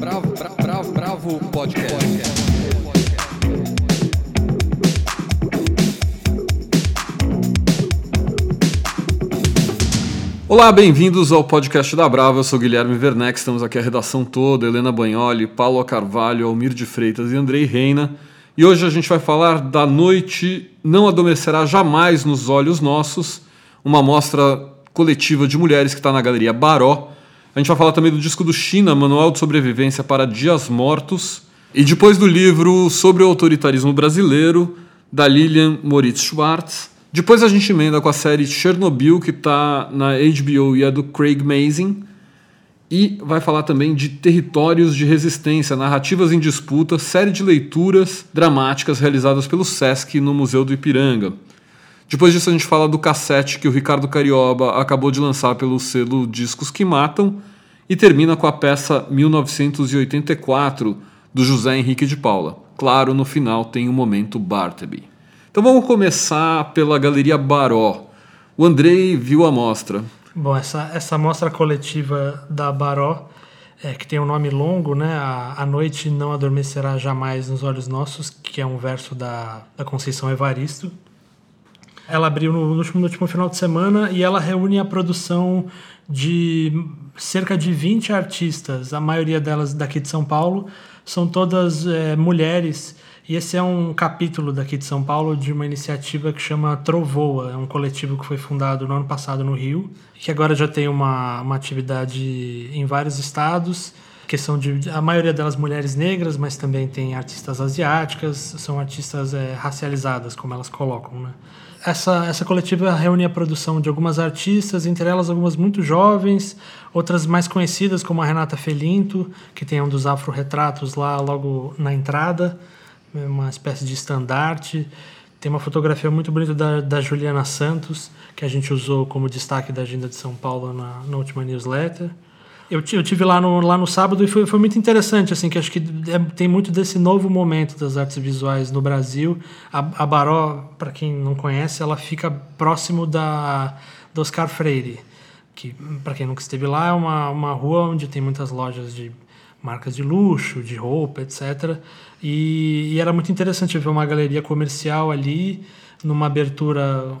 Bravo, bravo, bravo podcast. Olá, bem-vindos ao podcast da Brava. Eu sou Guilherme Werneck, estamos aqui a redação toda, Helena Banholi, Paulo Carvalho, Almir de Freitas e Andrei Reina. E hoje a gente vai falar da Noite Não Adormecerá Jamais nos Olhos Nossos, uma mostra coletiva de mulheres que está na Galeria Baró. A gente vai falar também do disco do China, Manual de Sobrevivência para Dias Mortos. E depois do livro sobre o autoritarismo brasileiro, da Lilian Moritz Schwartz. Depois a gente emenda com a série Chernobyl, que está na HBO e é do Craig Mazin. E vai falar também de Territórios de Resistência, Narrativas em Disputa, série de leituras dramáticas realizadas pelo Sesc no Museu do Ipiranga. Depois disso a gente fala do cassete que o Ricardo Carioba acabou de lançar pelo selo Discos que Matam e termina com a peça 1984 do José Henrique de Paula. Claro, no final tem o momento Bartleby. Então vamos começar pela Galeria Baró. O Andrei viu a mostra. Bom, essa, essa mostra coletiva da Baró, é, que tem um nome longo, né? A, a Noite Não Adormecerá Jamais nos Olhos Nossos, que é um verso da, da Conceição Evaristo, ela abriu no, último, no último final de semana e ela reúne a produção de cerca de 20 artistas, a maioria delas daqui de São Paulo, são todas é, mulheres. E esse é um capítulo daqui de São Paulo de uma iniciativa que chama Trovoa, é um coletivo que foi fundado no ano passado no Rio, que agora já tem uma, uma atividade em vários estados, que são de a maioria delas mulheres negras, mas também tem artistas asiáticas, são artistas é, racializadas, como elas colocam, né? essa, essa coletiva reúne a produção de algumas artistas, entre elas algumas muito jovens, outras mais conhecidas, como a Renata Felinto, que tem um dos afro-retratos lá logo na entrada, uma espécie de estandarte. Tem uma fotografia muito bonita da, da Juliana Santos, que a gente usou como destaque da Agenda de São Paulo na, na última newsletter eu, eu tive lá no, lá no sábado e foi, foi muito interessante, assim, que acho que é, tem muito desse novo momento das artes visuais no Brasil. A, a Baró, para quem não conhece, ela fica próximo da do Oscar Freire, que, para quem nunca esteve lá, é uma, uma rua onde tem muitas lojas de marcas de luxo, de roupa, etc. E, e era muito interessante ver uma galeria comercial ali, numa abertura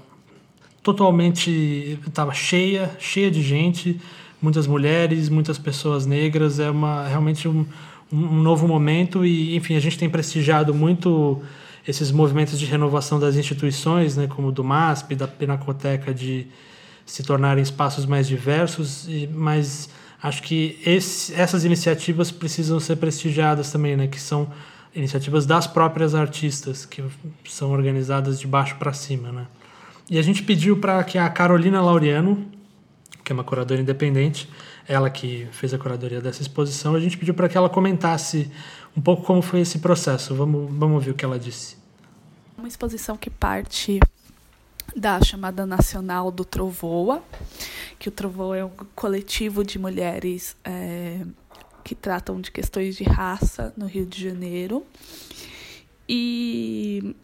totalmente... estava cheia, cheia de gente muitas mulheres, muitas pessoas negras. É uma, realmente um, um novo momento e, enfim, a gente tem prestigiado muito esses movimentos de renovação das instituições, né, como do MASP, da Pinacoteca, de se tornarem espaços mais diversos, e, mas acho que esse, essas iniciativas precisam ser prestigiadas também, né, que são iniciativas das próprias artistas, que são organizadas de baixo para cima. Né. E a gente pediu para que a Carolina Laureano, que é uma curadora independente, ela que fez a curadoria dessa exposição, a gente pediu para que ela comentasse um pouco como foi esse processo. Vamos, vamos ouvir o que ela disse. Uma exposição que parte da chamada nacional do Trovoa, que o Trovoa é um coletivo de mulheres é, que tratam de questões de raça no Rio de Janeiro. E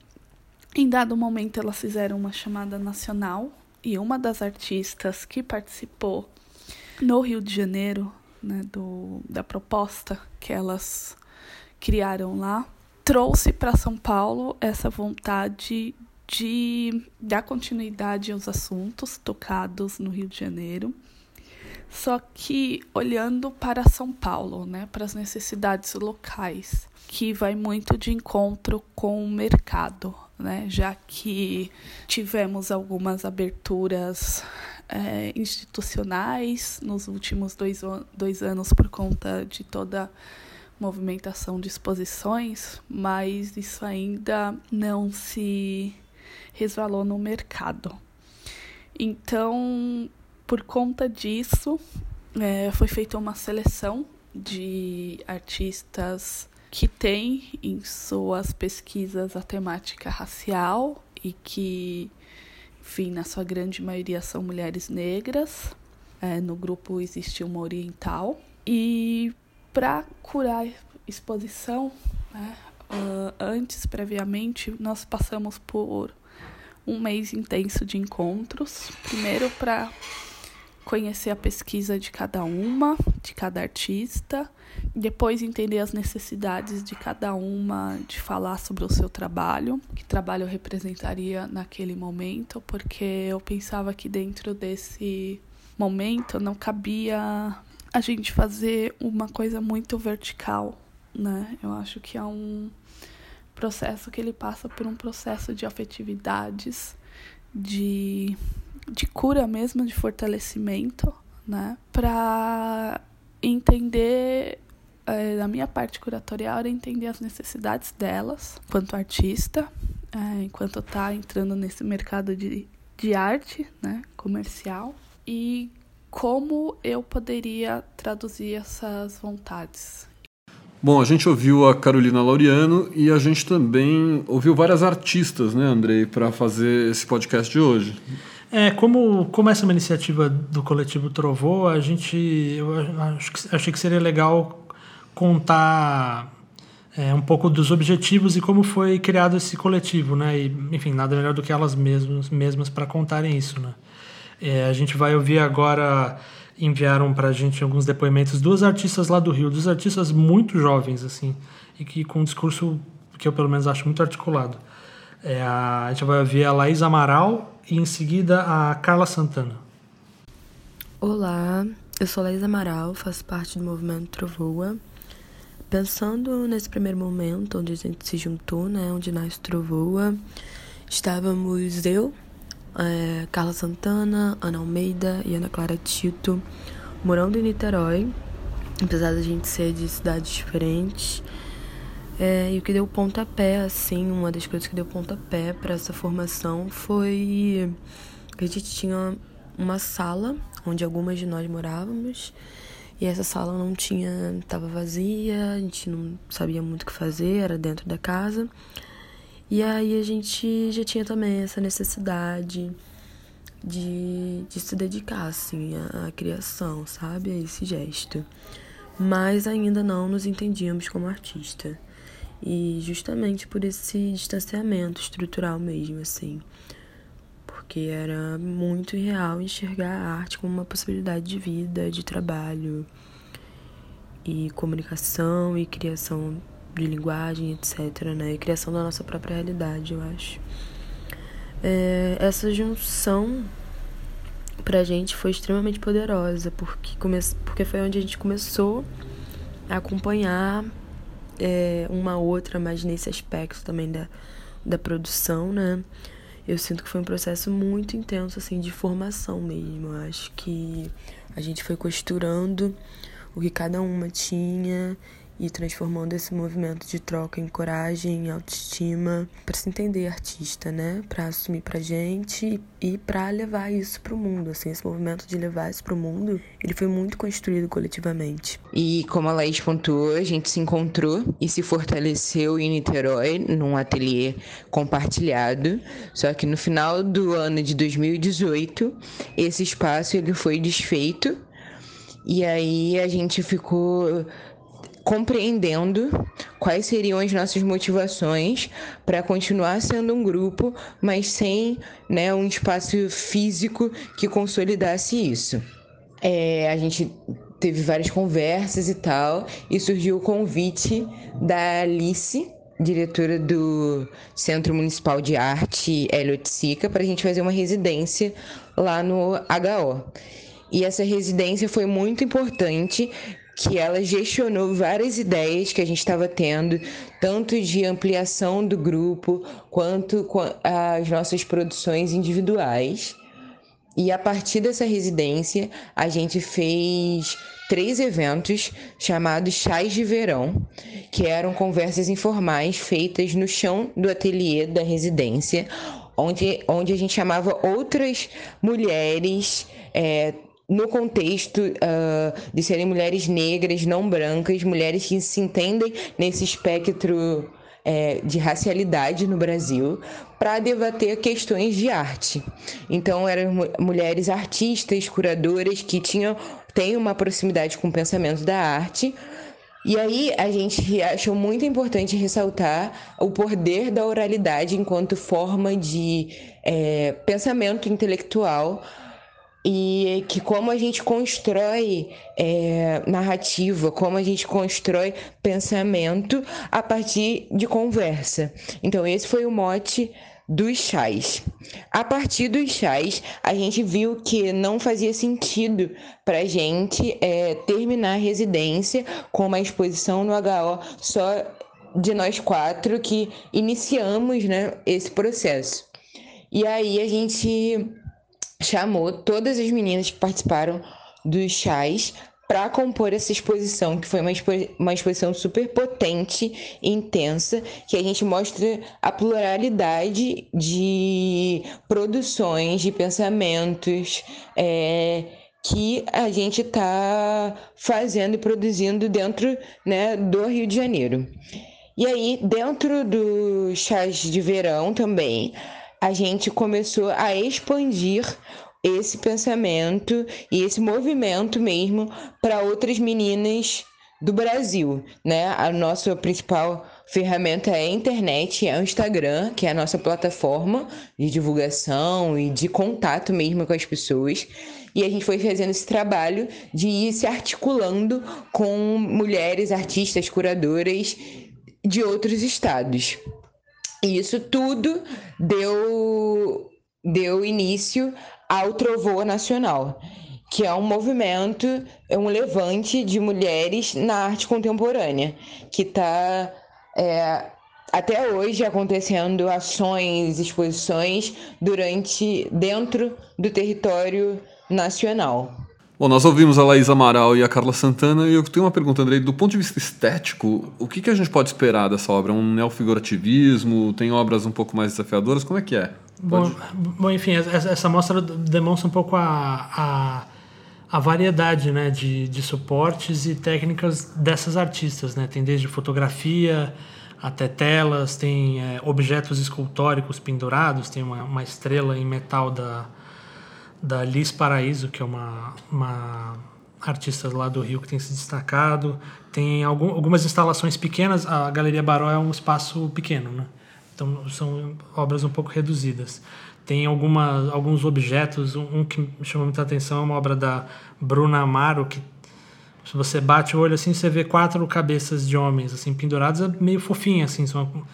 em dado momento elas fizeram uma chamada nacional e uma das artistas que participou no Rio de Janeiro, né, do, da proposta que elas criaram lá, trouxe para São Paulo essa vontade de dar continuidade aos assuntos tocados no Rio de Janeiro, só que olhando para São Paulo, né, para as necessidades locais, que vai muito de encontro com o mercado, né? Já que tivemos algumas aberturas é, institucionais nos últimos dois, dois anos por conta de toda movimentação de exposições, mas isso ainda não se resvalou no mercado. Então, por conta disso, é, foi feita uma seleção de artistas que tem em suas pesquisas a temática racial e que, enfim, na sua grande maioria são mulheres negras. É, no grupo existe uma oriental. E para curar exposição, né, uh, antes, previamente, nós passamos por um mês intenso de encontros. Primeiro, para conhecer a pesquisa de cada uma, de cada artista, depois entender as necessidades de cada uma, de falar sobre o seu trabalho, que trabalho eu representaria naquele momento, porque eu pensava que dentro desse momento não cabia a gente fazer uma coisa muito vertical, né? Eu acho que é um processo que ele passa por um processo de afetividades, de, de cura mesmo, de fortalecimento, né? Para entender, da minha parte curatorial, era entender as necessidades delas, enquanto artista, é, enquanto tá entrando nesse mercado de, de arte, né? Comercial. E como eu poderia traduzir essas vontades. Bom, a gente ouviu a Carolina Laureano e a gente também ouviu várias artistas, né, Andrei, para fazer esse podcast de hoje. É, como, como essa é uma iniciativa do coletivo Trovou, a gente eu acho que, achei que seria legal contar é, um pouco dos objetivos e como foi criado esse coletivo, né? E, enfim, nada melhor do que elas mesmas, mesmas para contarem isso, né? É, a gente vai ouvir agora, enviaram para a gente alguns depoimentos, duas artistas lá do Rio, duas artistas muito jovens, assim, e que com um discurso que eu pelo menos acho muito articulado. É, a, a gente vai ouvir a Laís Amaral e em seguida a Carla Santana. Olá, eu sou Laís Amaral, faço parte do movimento Trovoa. Pensando nesse primeiro momento onde a gente se juntou, né, onde nasce Trovoa, estávamos eu, é, Carla Santana, Ana Almeida e Ana Clara Tito, morando em Niterói, apesar da gente ser de cidades diferentes. É, e o que deu pontapé, assim, uma das coisas que deu pontapé para essa formação foi que a gente tinha uma sala onde algumas de nós morávamos e essa sala não tinha, estava vazia, a gente não sabia muito o que fazer, era dentro da casa. E aí a gente já tinha também essa necessidade de, de se dedicar, assim, à, à criação, sabe? A esse gesto. Mas ainda não nos entendíamos como artista. E justamente por esse distanciamento estrutural mesmo, assim. Porque era muito irreal enxergar a arte como uma possibilidade de vida, de trabalho e comunicação e criação de linguagem, etc., né? E criação da nossa própria realidade, eu acho. É, essa junção pra gente foi extremamente poderosa, porque, porque foi onde a gente começou a acompanhar é, uma outra, mas nesse aspecto também da, da produção, né? Eu sinto que foi um processo muito intenso, assim, de formação mesmo. Eu acho que a gente foi costurando o que cada uma tinha e transformando esse movimento de troca em coragem, em autoestima, para se entender artista, né? Para assumir pra gente e para levar isso pro mundo, assim, esse movimento de levar isso pro mundo, ele foi muito construído coletivamente. E como a Laís pontuou, a gente se encontrou e se fortaleceu em Niterói, num ateliê compartilhado, só que no final do ano de 2018, esse espaço ele foi desfeito e aí a gente ficou compreendendo quais seriam as nossas motivações para continuar sendo um grupo, mas sem né, um espaço físico que consolidasse isso. É, a gente teve várias conversas e tal, e surgiu o convite da Alice, diretora do Centro Municipal de Arte Elliot Sica, para a gente fazer uma residência lá no HO. E essa residência foi muito importante que ela gestionou várias ideias que a gente estava tendo, tanto de ampliação do grupo quanto as nossas produções individuais. E a partir dessa residência, a gente fez três eventos chamados Chás de Verão, que eram conversas informais feitas no chão do ateliê da residência, onde, onde a gente chamava outras mulheres, é, no contexto uh, de serem mulheres negras, não brancas, mulheres que se entendem nesse espectro é, de racialidade no Brasil, para debater questões de arte. Então, eram mulheres artistas, curadoras que tinham têm uma proximidade com o pensamento da arte. E aí a gente achou muito importante ressaltar o poder da oralidade enquanto forma de é, pensamento intelectual e que como a gente constrói é, narrativa, como a gente constrói pensamento a partir de conversa. Então, esse foi o mote dos chás. A partir dos chás, a gente viu que não fazia sentido para gente é, terminar a residência com uma exposição no HO só de nós quatro que iniciamos né, esse processo. E aí a gente chamou todas as meninas que participaram dos chás para compor essa exposição, que foi uma, expo uma exposição super potente e intensa, que a gente mostra a pluralidade de produções, de pensamentos é, que a gente está fazendo e produzindo dentro né, do Rio de Janeiro. E aí, dentro dos chás de verão também, a gente começou a expandir esse pensamento e esse movimento mesmo para outras meninas do Brasil, né? A nossa principal ferramenta é a internet, é o Instagram, que é a nossa plataforma de divulgação e de contato mesmo com as pessoas. E a gente foi fazendo esse trabalho de ir se articulando com mulheres, artistas, curadoras de outros estados. E isso tudo deu, deu início ao Trovoa Nacional, que é um movimento, é um levante de mulheres na arte contemporânea, que está é, até hoje acontecendo ações, exposições durante dentro do território nacional. Bom, nós ouvimos a Laís Amaral e a Carla Santana e eu tenho uma pergunta, Andrei. Do ponto de vista estético, o que, que a gente pode esperar dessa obra? Um neofigurativismo? Tem obras um pouco mais desafiadoras? Como é que é? Bom, bom enfim, essa, essa mostra demonstra um pouco a, a, a variedade né, de, de suportes e técnicas dessas artistas. Né? Tem desde fotografia até telas, tem é, objetos escultóricos pendurados, tem uma, uma estrela em metal da da Liz Paraíso, que é uma, uma artista lá do Rio que tem se destacado. Tem algum, algumas instalações pequenas, a Galeria Baró é um espaço pequeno, né? Então são obras um pouco reduzidas. Tem alguma, alguns objetos, um, um que me chamou muita atenção é uma obra da Bruna Amaro, que se você bate o olho assim, você vê quatro cabeças de homens assim penduradas, é meio fofinho assim, são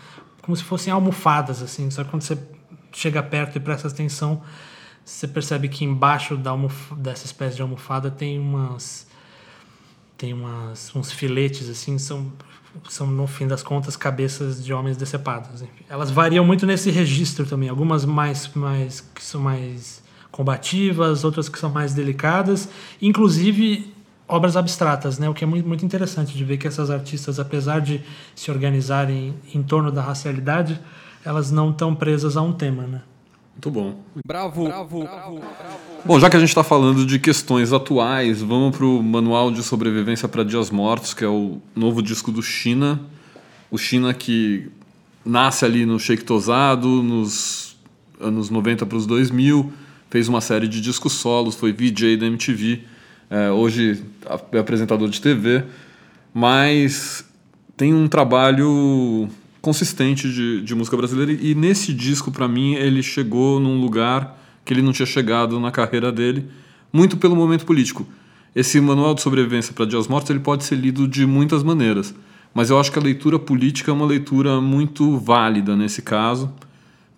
como se fossem almofadas assim, só que quando você chega perto e presta atenção, você percebe que embaixo da dessa espécie de almofada tem umas tem umas uns filetes assim são são no fim das contas cabeças de homens decepados enfim. elas variam muito nesse registro também. Algumas mais mais que são mais combativas outras que são mais delicadas. Inclusive obras abstratas né? O que é muito, muito interessante de ver que essas artistas apesar de se organizarem em torno da racialidade elas não estão presas a um tema né muito bom. Bravo. Bravo. Bravo. Bom, já que a gente está falando de questões atuais, vamos para o Manual de Sobrevivência para Dias Mortos, que é o novo disco do China. O China que nasce ali no Sheik Tosado, nos anos 90 para os 2000, fez uma série de discos solos, foi VJ da MTV, é, hoje é apresentador de TV, mas tem um trabalho consistente de, de música brasileira. E nesse disco, para mim, ele chegou num lugar que ele não tinha chegado na carreira dele, muito pelo momento político. Esse manual de sobrevivência para Dias Mortos ele pode ser lido de muitas maneiras, mas eu acho que a leitura política é uma leitura muito válida nesse caso,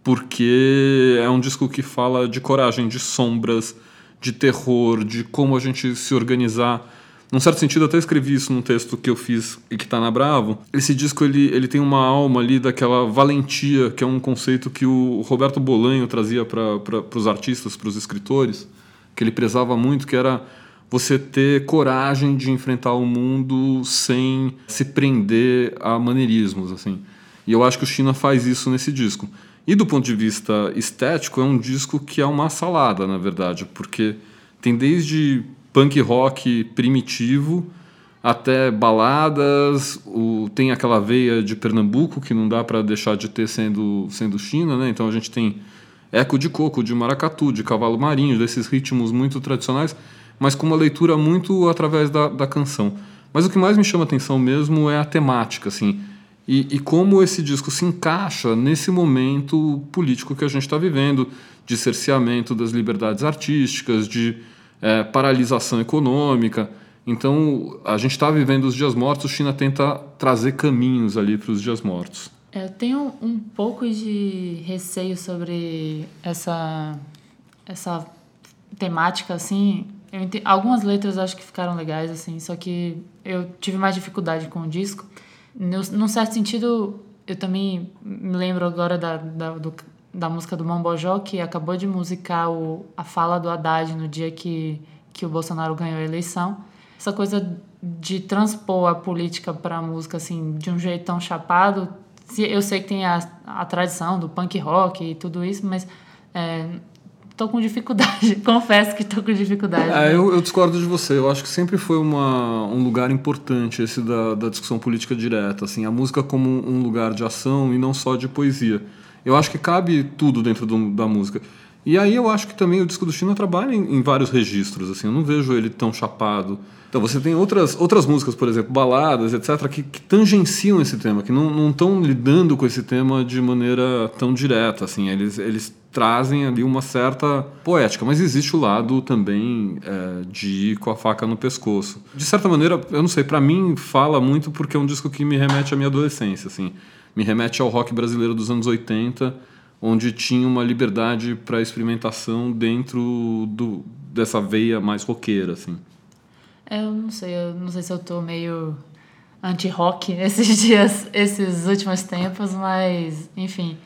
porque é um disco que fala de coragem, de sombras, de terror, de como a gente se organizar num certo sentido, até escrevi isso num texto que eu fiz e que está na Bravo. Esse disco ele, ele tem uma alma ali daquela valentia, que é um conceito que o Roberto Bolanho trazia para os artistas, para os escritores, que ele prezava muito, que era você ter coragem de enfrentar o mundo sem se prender a maneirismos, assim. E eu acho que o China faz isso nesse disco. E do ponto de vista estético, é um disco que é uma salada, na verdade, porque tem desde punk rock primitivo até baladas, o, tem aquela veia de Pernambuco que não dá para deixar de ter sendo, sendo China, né? Então a gente tem eco de coco, de maracatu, de cavalo marinho, desses ritmos muito tradicionais, mas com uma leitura muito através da, da canção. Mas o que mais me chama atenção mesmo é a temática, assim. e, e como esse disco se encaixa nesse momento político que a gente está vivendo, de cerceamento das liberdades artísticas, de é, paralisação econômica. Então, a gente está vivendo os dias mortos, China tenta trazer caminhos ali para os dias mortos. Eu tenho um pouco de receio sobre essa, essa temática, assim. algumas letras acho que ficaram legais, assim, só que eu tive mais dificuldade com o disco. No, num certo sentido, eu também me lembro agora da, da, do, da música do Mambojó, que acabou de musicar o, a fala do Haddad no dia que, que o Bolsonaro ganhou a eleição. Essa coisa de transpor a política para a música assim de um jeito tão chapado eu sei que tem a, a tradição do punk rock e tudo isso mas é, tô com dificuldade confesso que tô com dificuldade é, né? eu, eu, discordo de você. Eu acho que sempre foi uma, um lugar importante esse da, da discussão política direta assim a música como um lugar de ação e não só de poesia eu acho que cabe tudo dentro do, da música e aí eu acho que também o disco do China trabalha em, em vários registros assim eu não vejo ele tão chapado então você tem outras, outras músicas, por exemplo, baladas, etc., que, que tangenciam esse tema, que não estão lidando com esse tema de maneira tão direta. Assim, eles, eles trazem ali uma certa poética, mas existe o lado também é, de ir com a faca no pescoço. De certa maneira, eu não sei, para mim fala muito porque é um disco que me remete à minha adolescência, assim, me remete ao rock brasileiro dos anos 80, onde tinha uma liberdade para experimentação dentro do, dessa veia mais roqueira, assim. Eu não sei, eu não sei se eu tô meio anti-rock esses dias, esses últimos tempos, mas enfim,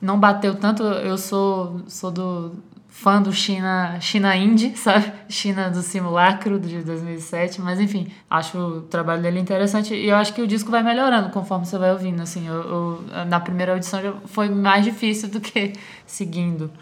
não bateu tanto. Eu sou sou do fã do China, China Indie, sabe? China do simulacro de 2007, mas enfim, acho o trabalho dele interessante e eu acho que o disco vai melhorando conforme você vai ouvindo, assim, eu, eu na primeira audição foi mais difícil do que seguindo,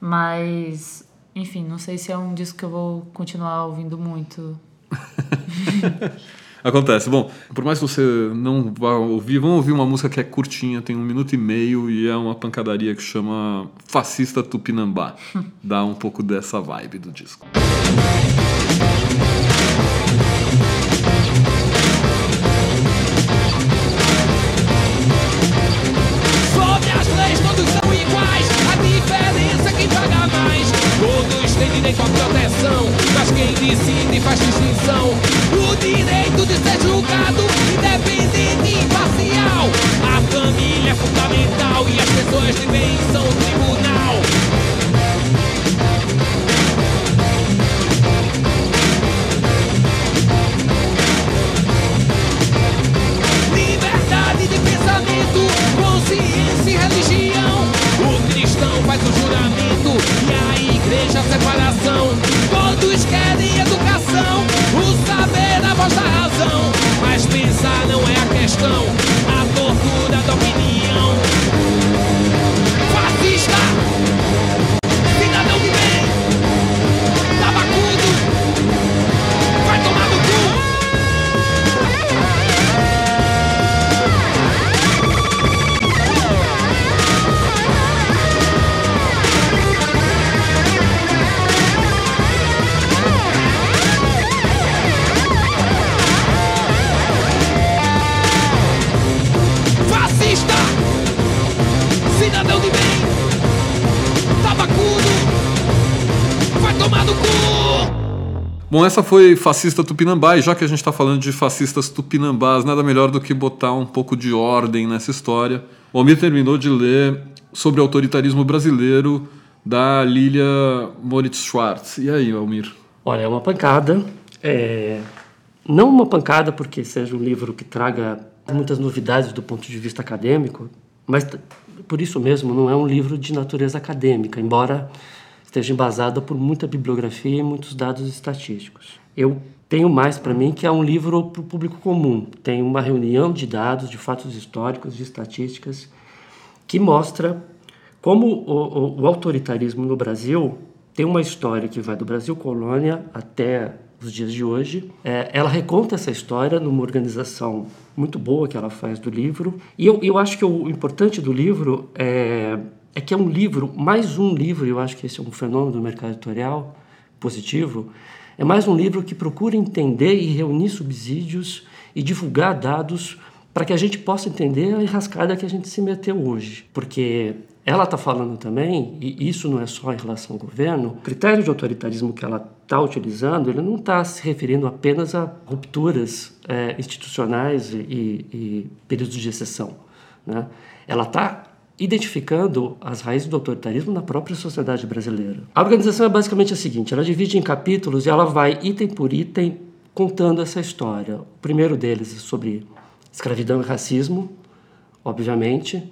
mas enfim, não sei se é um disco que eu vou continuar ouvindo muito Acontece. Bom, por mais que você não vá ouvir, vamos ouvir uma música que é curtinha, tem um minuto e meio e é uma pancadaria que chama Fascista Tupinambá. Dá um pouco dessa vibe do disco. Sobre as leis todos são iguais, a diferença é quem paga mais. Todos têm direito à proteção, mas quem decide faz distinção. O direito de ser julgado, independente e imparcial. A família é fundamental e as pessoas de bem são o tribunal. Liberdade de pensamento, consciência e religião. O cristão faz o juramento e a igreja separação. Todos voz da razão. Mas pensar não é a questão, Bom, essa foi Fascista Tupinambá, e já que a gente está falando de fascistas tupinambás, nada melhor do que botar um pouco de ordem nessa história. O Almir terminou de ler sobre autoritarismo brasileiro da Lilia Moritz Schwartz. E aí, Almir? Olha, é uma pancada. É... Não uma pancada porque seja um livro que traga muitas novidades do ponto de vista acadêmico, mas por isso mesmo não é um livro de natureza acadêmica, embora esteja embasada por muita bibliografia e muitos dados estatísticos. Eu tenho mais para mim que é um livro para o público comum. Tem uma reunião de dados, de fatos históricos, de estatísticas, que mostra como o, o, o autoritarismo no Brasil tem uma história que vai do Brasil colônia até os dias de hoje. É, ela reconta essa história numa organização muito boa que ela faz do livro. E eu, eu acho que o importante do livro é é que é um livro, mais um livro, eu acho que esse é um fenômeno do mercado editorial positivo, é mais um livro que procura entender e reunir subsídios e divulgar dados para que a gente possa entender a enrascada que a gente se meteu hoje. Porque ela está falando também, e isso não é só em relação ao governo, o critério de autoritarismo que ela está utilizando, ele não está se referindo apenas a rupturas é, institucionais e, e, períodos de exceção. Né? Ela está identificando as raízes do autoritarismo na própria sociedade brasileira. A organização é basicamente a seguinte: ela divide em capítulos e ela vai item por item contando essa história. O primeiro deles é sobre escravidão e racismo, obviamente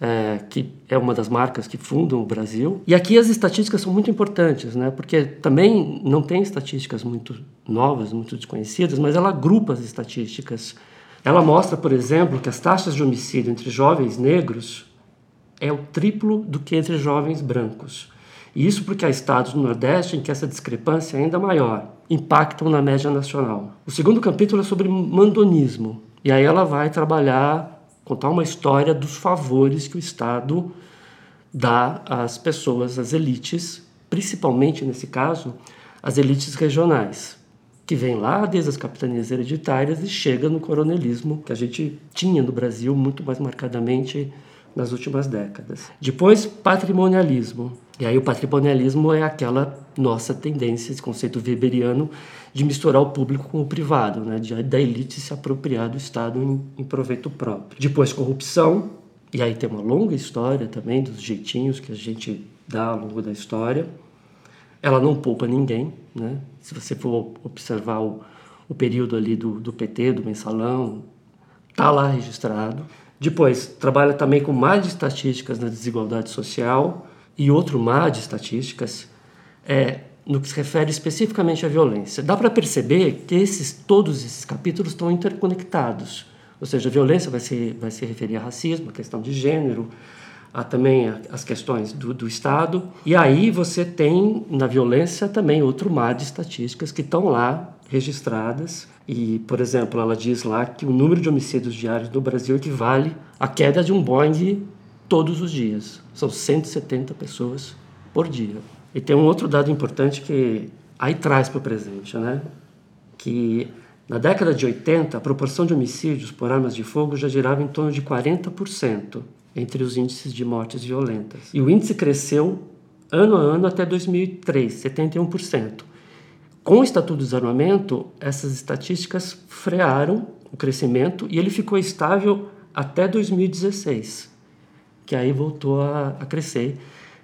é, que é uma das marcas que fundam o Brasil. E aqui as estatísticas são muito importantes, né? porque também não tem estatísticas muito novas, muito desconhecidas, mas ela agrupa as estatísticas. Ela mostra, por exemplo, que as taxas de homicídio entre jovens negros é o triplo do que entre jovens brancos. E isso porque há estados no Nordeste em que essa discrepância é ainda maior, impactam na média nacional. O segundo capítulo é sobre mandonismo, e aí ela vai trabalhar contar uma história dos favores que o Estado dá às pessoas, às elites, principalmente nesse caso, as elites regionais, que vem lá desde as capitanias hereditárias e chega no coronelismo que a gente tinha no Brasil muito mais marcadamente nas últimas décadas. Depois, patrimonialismo. E aí o patrimonialismo é aquela nossa tendência, esse conceito weberiano de misturar o público com o privado, né? de, da elite se apropriar do Estado em, em proveito próprio. Depois, corrupção, e aí tem uma longa história também dos jeitinhos que a gente dá ao longo da história. Ela não poupa ninguém, né? Se você for observar o, o período ali do, do PT, do mensalão, tá lá registrado. Depois, trabalha também com mais de estatísticas na desigualdade social e outro mar de estatísticas é no que se refere especificamente à violência. Dá para perceber que esses, todos esses capítulos estão interconectados. Ou seja, a violência vai se, vai se referir a racismo, a questão de gênero, a, também as questões do, do Estado. E aí você tem na violência também outro mar de estatísticas que estão lá registradas. E, por exemplo, ela diz lá que o número de homicídios diários no Brasil equivale à queda de um Boeing todos os dias. São 170 pessoas por dia. E tem um outro dado importante que aí traz para o presente, né? Que na década de 80, a proporção de homicídios por armas de fogo já girava em torno de 40% entre os índices de mortes violentas. E o índice cresceu ano a ano até 2003, 71%. Com o Estatuto do Desarmamento, essas estatísticas frearam o crescimento e ele ficou estável até 2016, que aí voltou a, a crescer.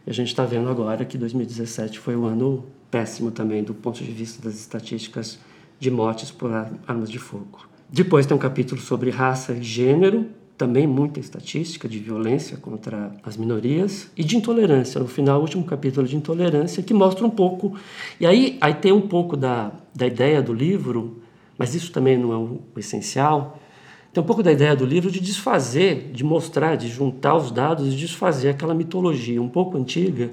E a gente está vendo agora que 2017 foi um ano péssimo também do ponto de vista das estatísticas de mortes por armas de fogo. Depois tem um capítulo sobre raça e gênero, também muita estatística de violência contra as minorias e de intolerância. No final, o último capítulo de intolerância que mostra um pouco. E aí, aí tem um pouco da, da ideia do livro, mas isso também não é o, o essencial. Tem um pouco da ideia do livro de desfazer, de mostrar, de juntar os dados e desfazer aquela mitologia um pouco antiga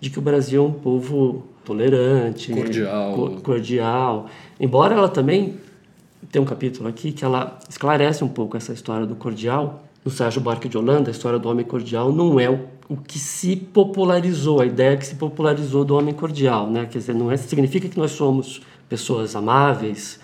de que o Brasil é um povo tolerante, cordial. cordial. Embora ela também tem um capítulo aqui que ela esclarece um pouco essa história do cordial. No Sérgio Buarque de Holanda, a história do homem cordial não é o, o que se popularizou, a ideia que se popularizou do homem cordial, né? Quer dizer, não é, significa que nós somos pessoas amáveis,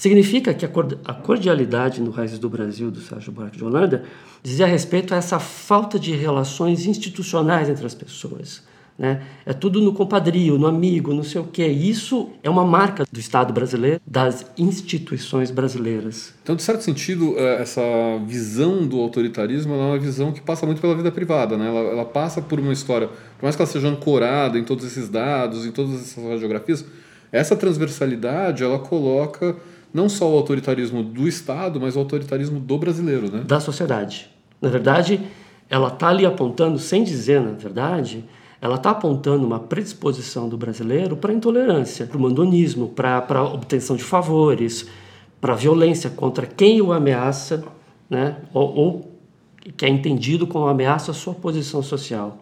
Significa que a cordialidade no Raízes do Brasil, do Sérgio Buarque de Holanda, dizia respeito a essa falta de relações institucionais entre as pessoas. Né? É tudo no compadrio, no amigo, não sei o quê. Isso é uma marca do Estado brasileiro, das instituições brasileiras. Então, de certo sentido, é, essa visão do autoritarismo é uma visão que passa muito pela vida privada. Né? Ela, ela passa por uma história, por mais que ela seja ancorada em todos esses dados, em todas essas radiografias, essa transversalidade ela coloca não só o autoritarismo do Estado, mas o autoritarismo do brasileiro, né? Da sociedade. Na verdade, ela está ali apontando, sem dizer, na verdade, ela está apontando uma predisposição do brasileiro para intolerância, para o mandonismo, para a obtenção de favores, para a violência contra quem o ameaça, né? ou, ou que é entendido como ameaça à sua posição social.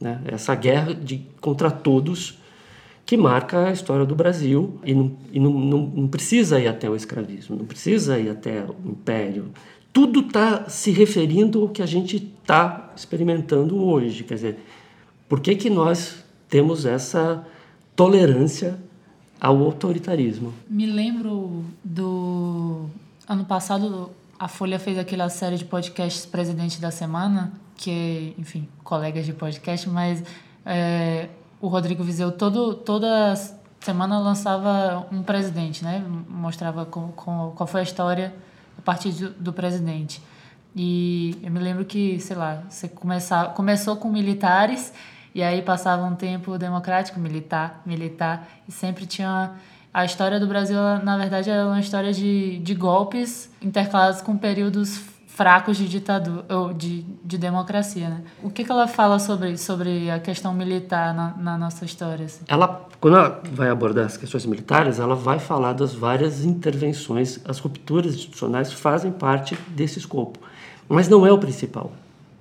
Né? Essa guerra de, contra todos que marca a história do Brasil e, não, e não, não, não precisa ir até o escravismo, não precisa ir até o império. Tudo está se referindo ao que a gente está experimentando hoje. Quer dizer, por que, que nós temos essa tolerância ao autoritarismo? Me lembro do ano passado, a Folha fez aquela série de podcasts Presidente da Semana, que, enfim, colegas de podcast, mas é, o Rodrigo Vizeu todo, toda semana lançava um presidente, né? Mostrava com, com, qual foi a história a partir do, do presidente. E eu me lembro que, sei lá, você começar, começou com militares e aí passava um tempo democrático, militar, militar, e sempre tinha a história do Brasil, na verdade, é uma história de, de golpes intercalados com períodos fracos de ditadura ou de, de democracia, né? O que, que ela fala sobre, sobre a questão militar na, na nossa história? Assim? Ela, quando ela vai abordar as questões militares, ela vai falar das várias intervenções, as rupturas institucionais fazem parte desse escopo, mas não é o principal.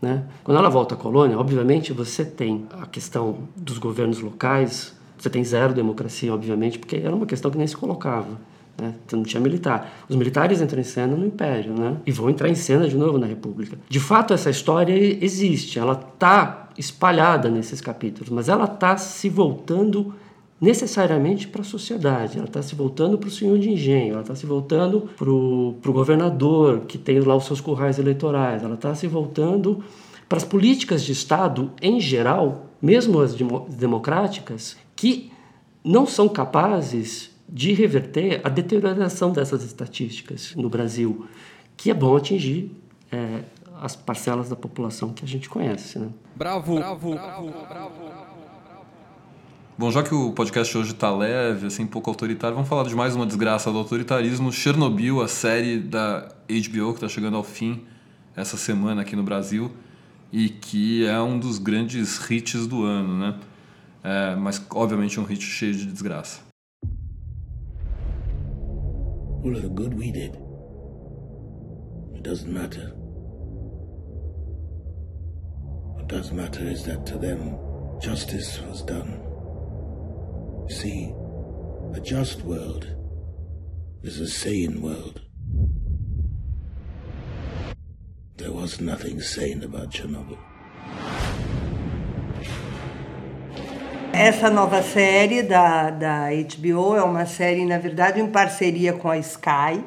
Né? Quando ela volta à colônia, obviamente você tem a questão dos governos locais, você tem zero democracia, obviamente, porque era uma questão que nem se colocava. Né? Você não tinha militar. Os militares entram em cena no Império né? e vão entrar em cena de novo na República. De fato, essa história existe, ela está espalhada nesses capítulos, mas ela está se voltando necessariamente para a sociedade, ela está se voltando para o senhor de engenho, ela está se voltando para o governador que tem lá os seus currais eleitorais, ela está se voltando para as políticas de Estado em geral, mesmo as democráticas, que não são capazes de reverter a deterioração dessas estatísticas no Brasil, que é bom atingir é, as parcelas da população que a gente conhece. Né? Bravo, bravo, bravo, bravo. Bom, já que o podcast hoje está leve, assim, pouco autoritário, vamos falar de mais uma desgraça do autoritarismo. Chernobyl, a série da HBO que está chegando ao fim essa semana aqui no Brasil e que é um dos grandes hits do ano, né? É, mas, obviamente, um hit cheio de desgraça. All of the good we did, it doesn't matter. What does matter is that to them, justice was done. See, a just world is a sane world. There was nothing sane about Chernobyl. Essa nova série da, da HBO é uma série, na verdade, em parceria com a Sky.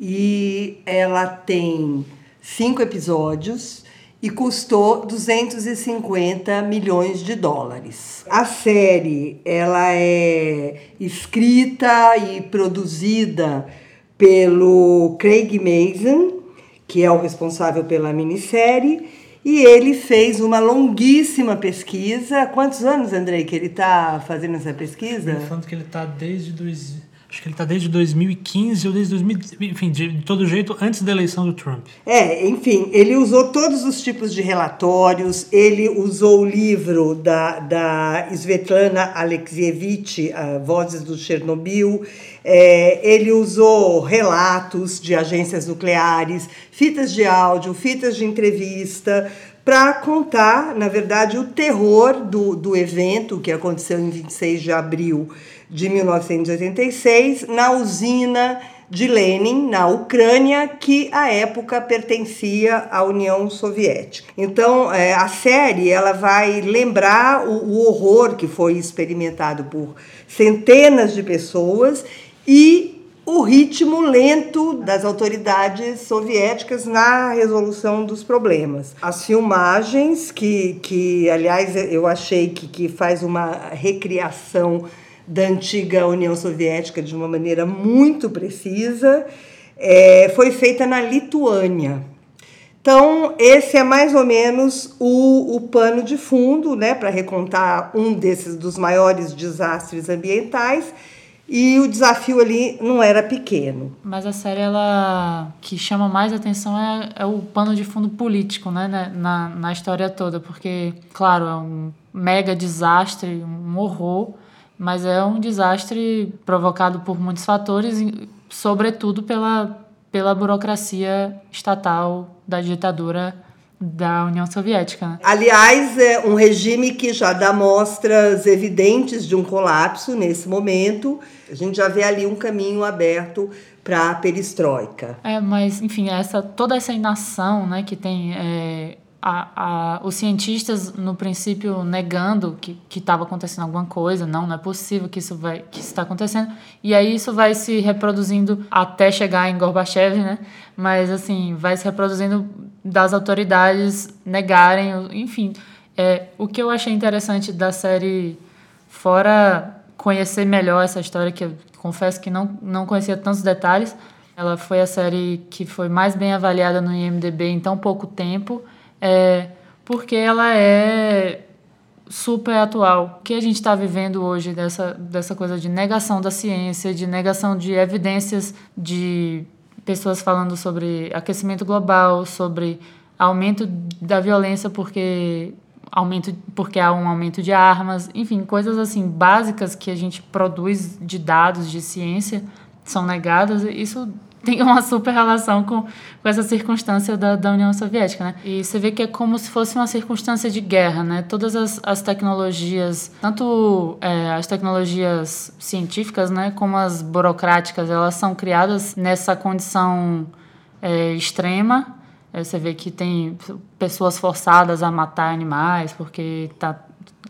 E ela tem cinco episódios e custou 250 milhões de dólares. A série ela é escrita e produzida pelo Craig Mason, que é o responsável pela minissérie, e ele fez uma longuíssima pesquisa. Quantos anos, Andrei, que ele está fazendo essa pesquisa? Ele falando que ele está desde dois, Acho que ele está desde 2015 ou desde 2000, enfim, de, de todo jeito, antes da eleição do Trump. É, enfim, ele usou todos os tipos de relatórios, ele usou o livro da, da Svetlana Alexievich, Vozes do Chernobyl, é, ele usou relatos de agências nucleares, fitas de áudio, fitas de entrevista, para contar, na verdade, o terror do, do evento que aconteceu em 26 de abril de 1986 na usina de Lenin, na Ucrânia, que à época pertencia à União Soviética. Então, é, a série ela vai lembrar o, o horror que foi experimentado por centenas de pessoas e o ritmo lento das autoridades soviéticas na resolução dos problemas. As filmagens, que, que aliás eu achei que, que faz uma recriação da antiga União Soviética de uma maneira muito precisa, é, foi feita na Lituânia. Então, esse é mais ou menos o, o pano de fundo né, para recontar um desses dos maiores desastres ambientais. E o desafio ali não era pequeno. Mas a série, ela que chama mais atenção é, é o pano de fundo político, né, na, na história toda, porque, claro, é um mega desastre, um horror, mas é um desastre provocado por muitos fatores, sobretudo pela, pela burocracia estatal da ditadura da União Soviética. Né? Aliás, é um regime que já dá mostras evidentes de um colapso nesse momento. A gente já vê ali um caminho aberto para a perestroika. É, mas enfim, essa toda essa inação, né, que tem é, a, a, os cientistas no princípio negando que estava acontecendo alguma coisa, não, não é possível que isso vai que está acontecendo. E aí isso vai se reproduzindo até chegar em Gorbachev, né? Mas assim, vai se reproduzindo das autoridades negarem, enfim. É, o que eu achei interessante da série fora conhecer melhor essa história que eu confesso que não não conhecia tantos detalhes, ela foi a série que foi mais bem avaliada no IMDb em tão pouco tempo é, porque ela é super atual. O que a gente está vivendo hoje dessa, dessa coisa de negação da ciência, de negação de evidências de pessoas falando sobre aquecimento global, sobre aumento da violência porque aumento porque há um aumento de armas, enfim, coisas assim básicas que a gente produz de dados de ciência são negadas. Isso tem uma super relação com, com essa circunstância da, da União Soviética, né? E você vê que é como se fosse uma circunstância de guerra, né? Todas as, as tecnologias, tanto é, as tecnologias científicas, né, como as burocráticas, elas são criadas nessa condição é, extrema. É, você vê que tem pessoas forçadas a matar animais porque tá,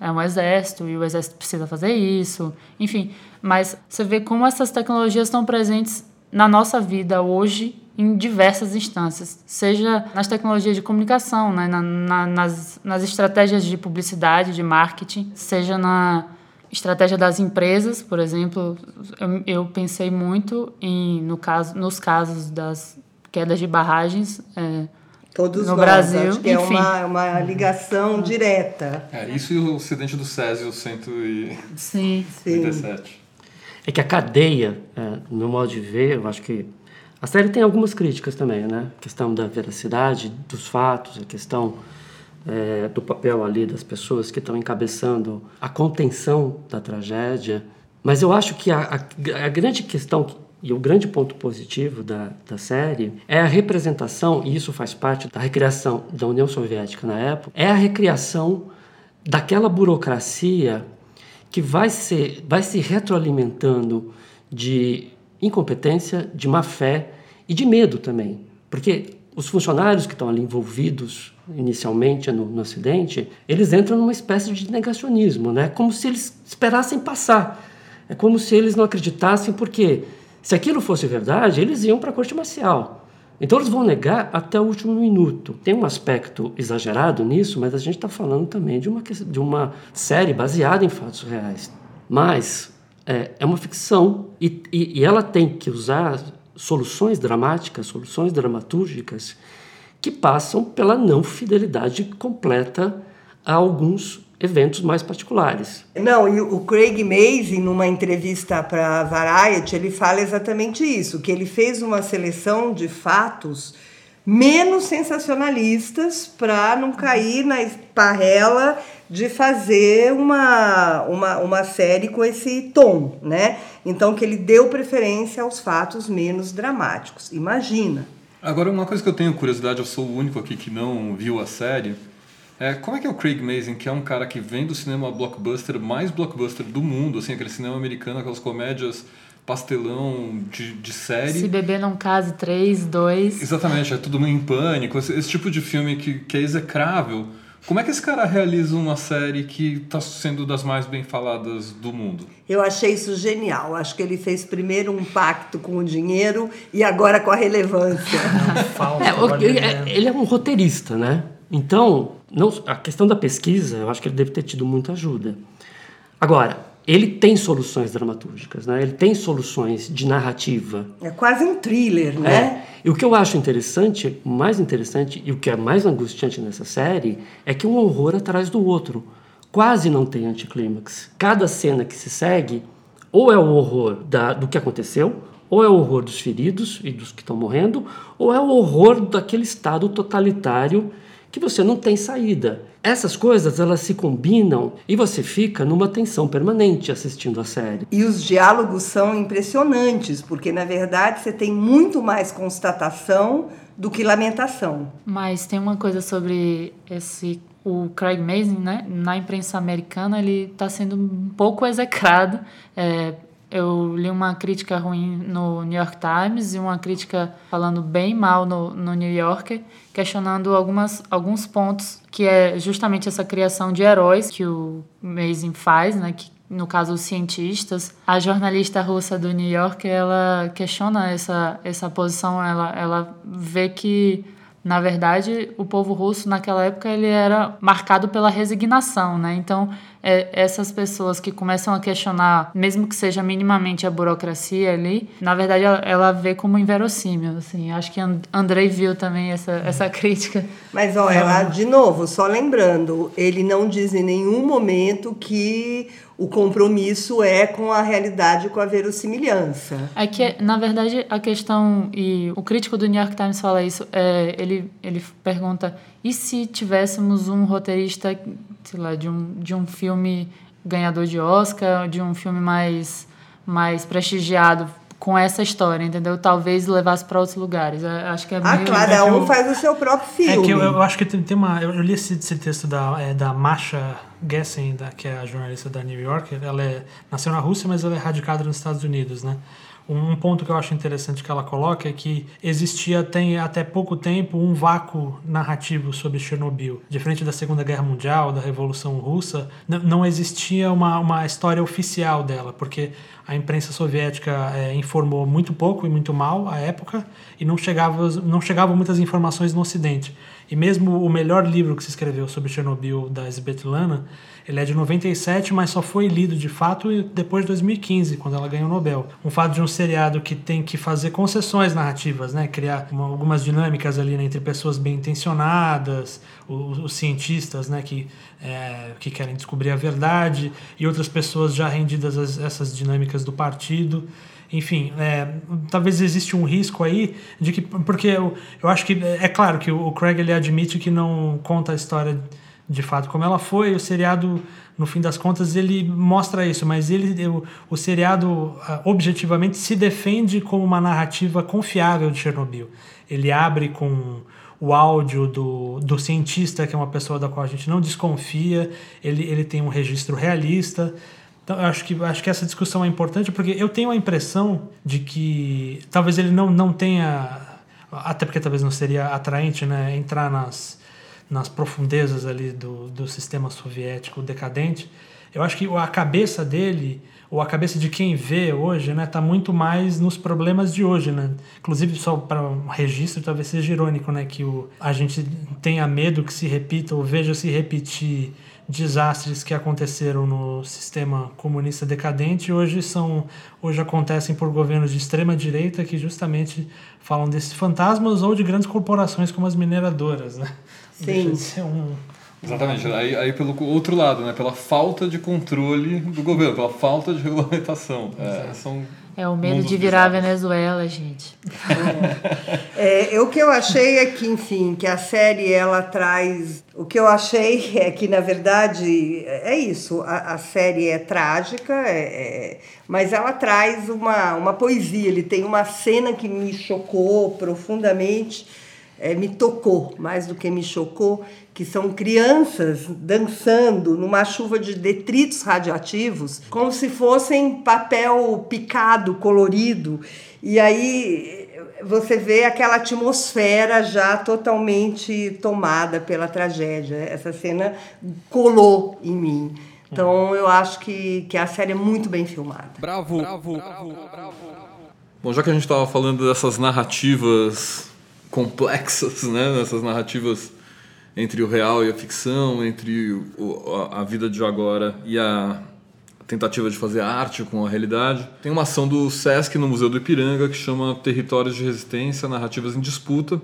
é um exército e o exército precisa fazer isso, enfim. Mas você vê como essas tecnologias estão presentes na nossa vida hoje em diversas instâncias, seja nas tecnologias de comunicação, né, na, na, nas, nas estratégias de publicidade, de marketing, seja na estratégia das empresas, por exemplo, eu, eu pensei muito em no caso, nos casos das quedas de barragens é, Todos no nós, Brasil, acho que enfim. é uma, uma ligação direta. É, isso e o acidente do Césio Sim. 137. É que a cadeia, é, no meu modo de ver, eu acho que a série tem algumas críticas também, né? A questão da veracidade dos fatos, a questão é, do papel ali das pessoas que estão encabeçando a contenção da tragédia. Mas eu acho que a, a, a grande questão e o grande ponto positivo da, da série é a representação, e isso faz parte da recriação da União Soviética na época, é a recriação daquela burocracia que vai, ser, vai se retroalimentando de incompetência, de má fé e de medo também. Porque os funcionários que estão ali envolvidos inicialmente no, no acidente, eles entram numa espécie de negacionismo, né? como se eles esperassem passar. É como se eles não acreditassem, porque se aquilo fosse verdade, eles iam para a corte marcial. Então eles vão negar até o último minuto. Tem um aspecto exagerado nisso, mas a gente está falando também de uma, de uma série baseada em fatos reais. Mas é, é uma ficção e, e, e ela tem que usar soluções dramáticas, soluções dramatúrgicas que passam pela não fidelidade completa a alguns eventos mais particulares. Não, e o Craig Mazin, numa entrevista para Variety, ele fala exatamente isso, que ele fez uma seleção de fatos menos sensacionalistas para não cair na esparrela de fazer uma, uma, uma série com esse tom, né? Então que ele deu preferência aos fatos menos dramáticos. Imagina. Agora, uma coisa que eu tenho curiosidade, eu sou o único aqui que não viu a série, é, como é que é o Craig Mazin, que é um cara que vem do cinema blockbuster, mais blockbuster do mundo, assim, aquele cinema americano, aquelas comédias pastelão de, de série. Se beber não case 3, 2. Exatamente, é tudo em pânico, esse, esse tipo de filme que, que é execrável. Como é que esse cara realiza uma série que está sendo das mais bem faladas do mundo? Eu achei isso genial. Acho que ele fez primeiro um pacto com o dinheiro e agora com a relevância. É, o- é, ele é um roteirista, né? Então, não, a questão da pesquisa, eu acho que ele deve ter tido muita ajuda. Agora, ele tem soluções dramatúrgicas, né? Ele tem soluções de narrativa. É quase um thriller, né? É. E o que eu acho interessante, o mais interessante e o que é mais angustiante nessa série é que um horror atrás do outro. Quase não tem anticlímax. Cada cena que se segue, ou é o horror da, do que aconteceu, ou é o horror dos feridos e dos que estão morrendo, ou é o horror daquele estado totalitário que você não tem saída. Essas coisas elas se combinam e você fica numa tensão permanente assistindo a série. E os diálogos são impressionantes, porque na verdade você tem muito mais constatação do que lamentação. Mas tem uma coisa sobre esse o Craig Mazin, né? Na imprensa americana ele está sendo um pouco execrado. É, eu li uma crítica ruim no New York Times e uma crítica falando bem mal no, no New Yorker, questionando algumas, alguns pontos que é justamente essa criação de heróis que o Mazin faz, né, que no caso os cientistas. A jornalista russa do New York, ela questiona essa, essa posição, ela, ela vê que na verdade, o povo russo naquela época ele era marcado pela resignação, né? Então, é, essas pessoas que começam a questionar, mesmo que seja minimamente a burocracia ali, na verdade ela, ela vê como inverossímil, assim. Acho que Andrei viu também essa, essa crítica. Mas, olha, de novo, só lembrando, ele não diz em nenhum momento que o compromisso é com a realidade, com a verossimilhança. É que, na verdade, a questão, e o crítico do New York Times fala isso, é, ele, ele pergunta, e se tivéssemos um roteirista, sei lá, de um, de um filme ganhador de Oscar, de um filme mais, mais prestigiado, com essa história, entendeu? Talvez levasse para outros lugares. Eu acho que é Ah, meio... cada um faz o seu próprio filme. É que eu, eu acho que tem, tem uma. Eu li esse, esse texto da, é, da Masha Gessen, da, que é a jornalista da New York. Ela é, nasceu na Rússia, mas ela é radicada nos Estados Unidos, né? Um ponto que eu acho interessante que ela coloca é que existia até, até pouco tempo um vácuo narrativo sobre Chernobyl. Diferente da Segunda Guerra Mundial, da Revolução Russa, não existia uma, uma história oficial dela, porque a imprensa soviética é, informou muito pouco e muito mal à época e não, chegava, não chegavam muitas informações no Ocidente. E mesmo o melhor livro que se escreveu sobre Chernobyl, da Svetlana, ele é de 97, mas só foi lido de fato depois de 2015, quando ela ganhou o Nobel. Um fato de um seriado que tem que fazer concessões narrativas, né? criar uma, algumas dinâmicas ali né, entre pessoas bem intencionadas, os, os cientistas né, que, é, que querem descobrir a verdade, e outras pessoas já rendidas a essas dinâmicas do partido. Enfim, é, talvez existe um risco aí de que. Porque eu, eu acho que. É claro que o Craig ele admite que não conta a história de fato como ela foi. O seriado, no fim das contas, ele mostra isso, mas ele, o, o seriado objetivamente se defende como uma narrativa confiável de Chernobyl. Ele abre com o áudio do, do cientista, que é uma pessoa da qual a gente não desconfia, ele, ele tem um registro realista. Então, eu acho que, acho que essa discussão é importante porque eu tenho a impressão de que talvez ele não, não tenha, até porque talvez não seria atraente né, entrar nas, nas profundezas ali do, do sistema soviético decadente, eu acho que a cabeça dele, ou a cabeça de quem vê hoje, né, tá muito mais nos problemas de hoje, né? Inclusive, só para um registro, talvez seja irônico, né, que o, a gente tenha medo que se repita ou veja se repetir desastres que aconteceram no sistema comunista decadente hoje são hoje acontecem por governos de extrema direita que justamente falam desses fantasmas ou de grandes corporações como as mineradoras, né? Sim. Um... Exatamente. Aí, aí pelo outro lado, né? Pela falta de controle do governo, pela falta de regulamentação. É, são é o medo de virar a Venezuela, gente. É, é, o que eu achei é que, enfim, que a série ela traz. O que eu achei é que, na verdade, é isso. A, a série é trágica, é, é, mas ela traz uma, uma poesia. Ele tem uma cena que me chocou profundamente é, me tocou mais do que me chocou, que são crianças dançando numa chuva de detritos radioativos, como se fossem papel picado, colorido. E aí você vê aquela atmosfera já totalmente tomada pela tragédia. Essa cena colou em mim. Então eu acho que, que a série é muito bem filmada. Bravo, bravo, bravo, bravo. Bom, já que a gente estava falando dessas narrativas complexas, né? Essas narrativas entre o real e a ficção, entre o, a, a vida de agora e a tentativa de fazer arte com a realidade. Tem uma ação do SESC no Museu do Ipiranga que chama Territórios de Resistência, Narrativas em Disputa,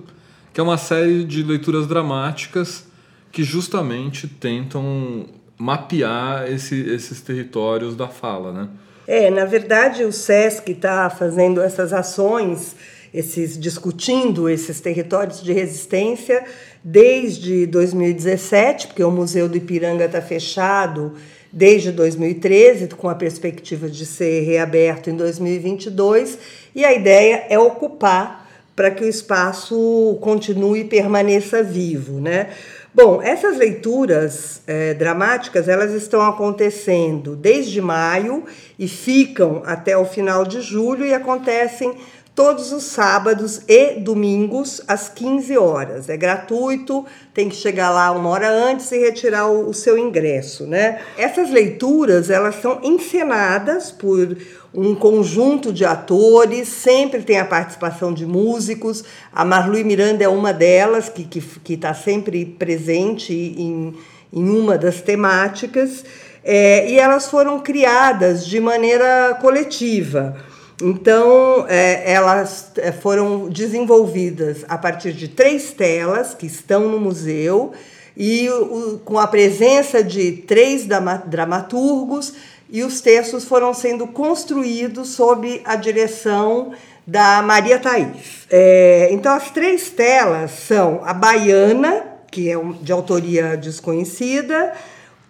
que é uma série de leituras dramáticas que justamente tentam mapear esse, esses territórios da fala, né? É, na verdade o SESC está fazendo essas ações esses discutindo esses territórios de resistência desde 2017, porque o Museu do Ipiranga está fechado desde 2013, com a perspectiva de ser reaberto em 2022, e a ideia é ocupar para que o espaço continue e permaneça vivo, né? Bom, essas leituras é, dramáticas elas estão acontecendo desde maio e ficam até o final de julho e acontecem todos os sábados e domingos às 15 horas. É gratuito, tem que chegar lá uma hora antes e retirar o, o seu ingresso, né? Essas leituras elas são encenadas por um conjunto de atores, sempre tem a participação de músicos. A Marlui Miranda é uma delas, que está que, que tá sempre presente em, em uma das temáticas. É, e elas foram criadas de maneira coletiva. Então, é, elas é, foram desenvolvidas a partir de três telas que estão no museu e o, com a presença de três dramaturgos e os textos foram sendo construídos sob a direção da Maria Thaís. É, então, as três telas são a Baiana, que é de autoria desconhecida,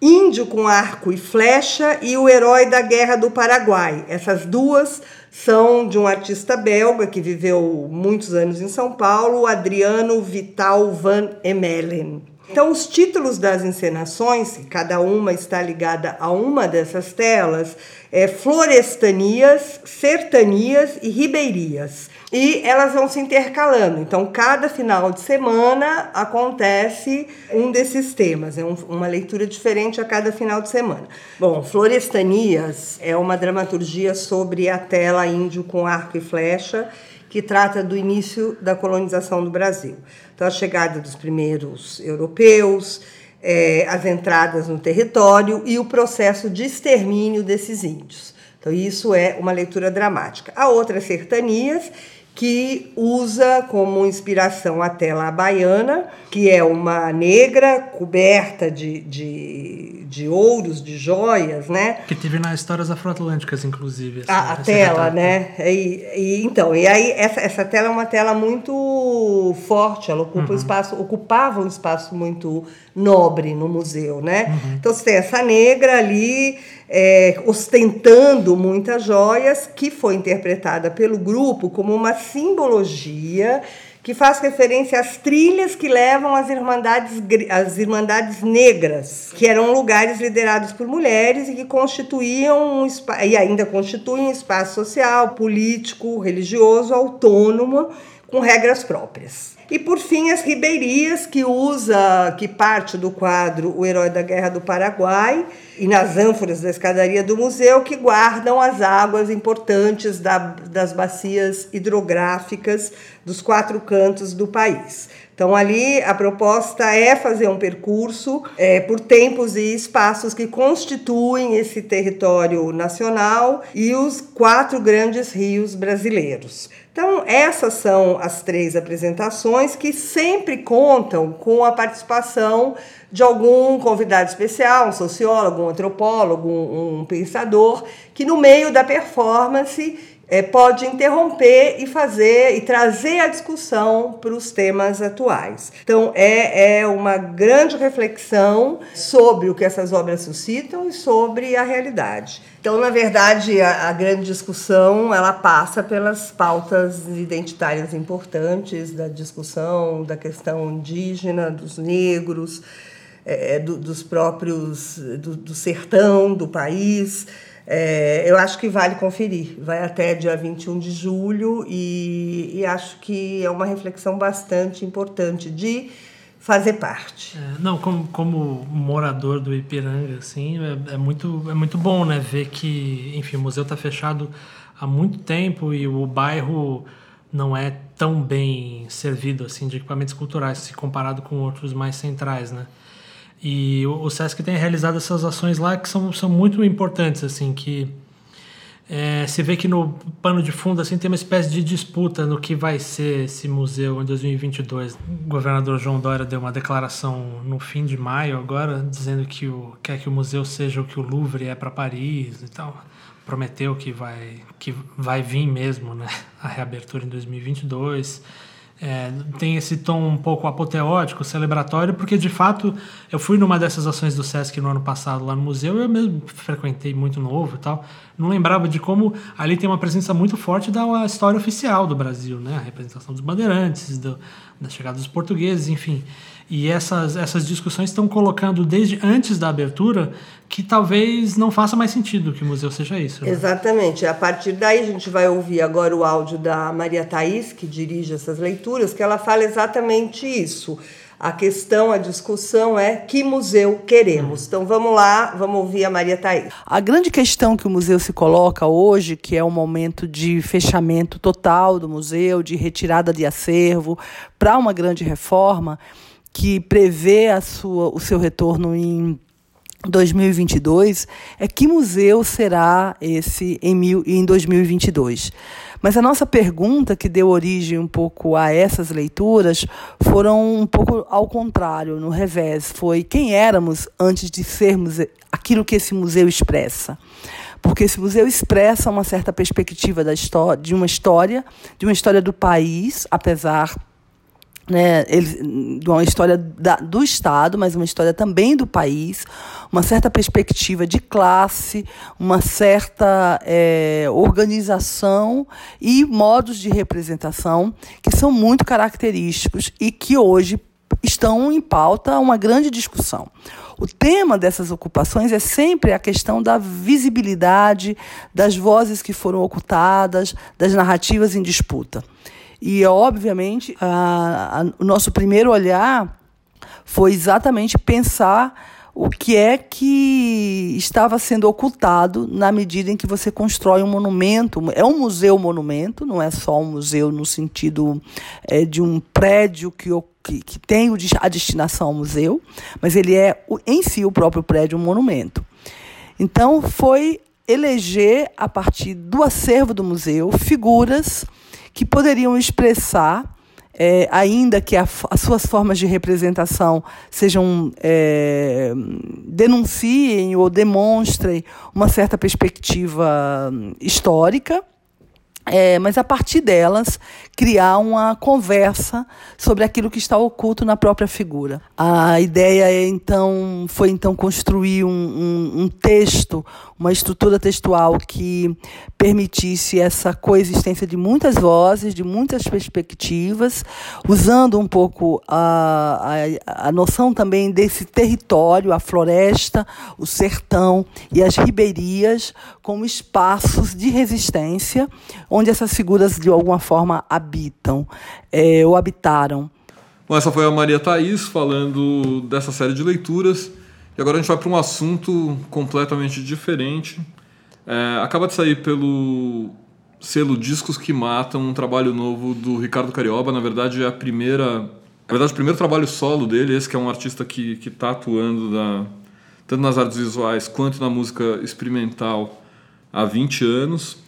Índio com arco e flecha e o Herói da Guerra do Paraguai. Essas duas são de um artista belga que viveu muitos anos em São Paulo, Adriano Vital van Emelen. Então, os títulos das encenações, cada uma está ligada a uma dessas telas, é Florestanias, Sertanias e Ribeirias. E elas vão se intercalando. Então, cada final de semana acontece um desses temas. É um, uma leitura diferente a cada final de semana. Bom, Florestanias é uma dramaturgia sobre a tela índio com arco e flecha que trata do início da colonização do Brasil. Então, a chegada dos primeiros europeus, é, as entradas no território e o processo de extermínio desses índios. Então, isso é uma leitura dramática. A outra é Sertanias, que usa como inspiração a tela baiana, que é uma negra coberta de, de, de ouros, de joias, né? Que teve nas histórias afroatlânticas, inclusive. Essa, a, a tela, né? E, e, então, e aí essa, essa tela é uma tela muito forte, ela ocupa uhum. um espaço, ocupava um espaço muito nobre no museu, né? Uhum. Então você tem essa negra ali é, ostentando muitas joias, que foi interpretada pelo grupo como uma simbologia que faz referência às trilhas que levam às irmandades, às irmandades negras, que eram lugares liderados por mulheres e que constituíam um, e ainda constituem um espaço social, político, religioso, autônomo, com regras próprias. E por fim, as ribeirias, que usa, que parte do quadro O Herói da Guerra do Paraguai, e nas ânforas da escadaria do museu, que guardam as águas importantes da, das bacias hidrográficas dos quatro cantos do país. Então, ali a proposta é fazer um percurso é, por tempos e espaços que constituem esse território nacional e os quatro grandes rios brasileiros. Então, essas são as três apresentações que sempre contam com a participação de algum convidado especial, um sociólogo, um antropólogo, um, pensador, que no meio da performance é, pode interromper e fazer e trazer a discussão para os temas atuais. Então é, é uma grande reflexão sobre o que essas obras suscitam e sobre a realidade. Então, na verdade, a, a grande discussão ela passa pelas pautas identitárias importantes da discussão da questão indígena, dos negros, é, do, dos próprios do, do sertão do país. É, eu acho que vale conferir. Vai até dia 21 de julho e, e acho que é uma reflexão bastante importante de fazer parte. É, não, como, como morador do Ipiranga, assim, é, é, muito, é muito bom né, ver que, enfim, o museu está fechado há muito tempo e o bairro não é tão bem servido assim de equipamentos culturais se comparado com outros mais centrais, né? E o, Sesc tem realizado essas ações lá que são, são muito importantes, assim, que é, se vê que no pano de fundo assim tem uma espécie de disputa no que vai ser esse museu em 2022. O governador João Dória deu uma declaração no fim de maio agora dizendo que o, quer que o museu seja o que o Louvre é para Paris e tal. Prometeu que vai que vai vir mesmo, né, a reabertura em 2022 é, tem esse tom um pouco apoteótico, celebratório, porque de fato eu fui numa dessas ações do Sesc no ano passado lá no museu, eu mesmo frequentei muito novo e tal, não lembrava de como ali tem uma presença muito forte da história oficial do Brasil, né? a representação dos bandeirantes, do, da chegada dos portugueses, enfim. E essas, essas discussões estão colocando desde antes da abertura que talvez não faça mais sentido que o museu seja isso. Né? Exatamente. A partir daí a gente vai ouvir agora o áudio da Maria Thaís, que dirige essas leituras, que ela fala exatamente isso. A questão, a discussão é que museu queremos. Então vamos lá, vamos ouvir a Maria Thaís. A grande questão que o museu se coloca hoje, que é um momento de fechamento total do museu, de retirada de acervo, para uma grande reforma, que prevê a sua, o seu retorno em 2022 é que museu será esse em, mil, em 2022. Mas a nossa pergunta que deu origem um pouco a essas leituras foram um pouco ao contrário, no revés. Foi quem éramos antes de sermos aquilo que esse museu expressa. Porque esse museu expressa uma certa perspectiva da história, de uma história, de uma história do país, apesar né, ele, uma história da, do Estado, mas uma história também do país, uma certa perspectiva de classe, uma certa é, organização e modos de representação que são muito característicos e que hoje estão em pauta uma grande discussão. O tema dessas ocupações é sempre a questão da visibilidade das vozes que foram ocultadas, das narrativas em disputa. E, obviamente, a, a, o nosso primeiro olhar foi exatamente pensar o que é que estava sendo ocultado na medida em que você constrói um monumento. É um museu-monumento, não é só um museu no sentido é, de um prédio que, que, que tem a destinação ao museu, mas ele é em si o próprio prédio um monumento. Então, foi eleger, a partir do acervo do museu, figuras que poderiam expressar, é, ainda que a, as suas formas de representação sejam é, denunciem ou demonstrem uma certa perspectiva hum, histórica, é, mas a partir delas criar uma conversa sobre aquilo que está oculto na própria figura. A ideia é então foi então construir um, um, um texto, uma estrutura textual que permitisse essa coexistência de muitas vozes, de muitas perspectivas, usando um pouco a, a, a noção também desse território, a floresta, o sertão e as ribeirias como espaços de resistência onde essas figuras de alguma forma habitam é, ou habitaram. Bom, essa foi a Maria Thaís falando dessa série de leituras. E agora a gente vai para um assunto completamente diferente. É, acaba de sair pelo selo Discos que Matam um trabalho novo do Ricardo Carioba. Na verdade, é a primeira. Na verdade, o primeiro trabalho solo dele, esse que é um artista que está atuando da, tanto nas artes visuais quanto na música experimental há 20 anos.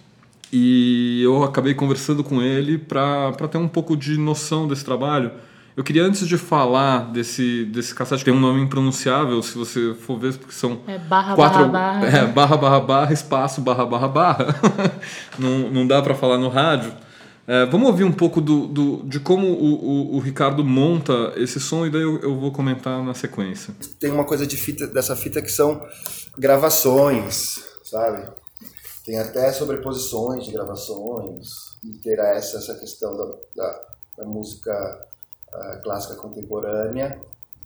E eu acabei conversando com ele para ter um pouco de noção desse trabalho. Eu queria, antes de falar desse, desse cassete, que tem um nome impronunciável, se você for ver, porque são. É barra, quatro, barra, barra. É, barra, barra, barra, espaço, barra, barra, barra. não, não dá para falar no rádio. É, vamos ouvir um pouco do, do, de como o, o, o, Ricardo monta esse som e daí eu, eu, vou comentar na sequência. Tem uma coisa de fita, dessa fita que são gravações, sabe? Tem até sobreposições de gravações, interessa essa questão da, da, da música uh, clássica contemporânea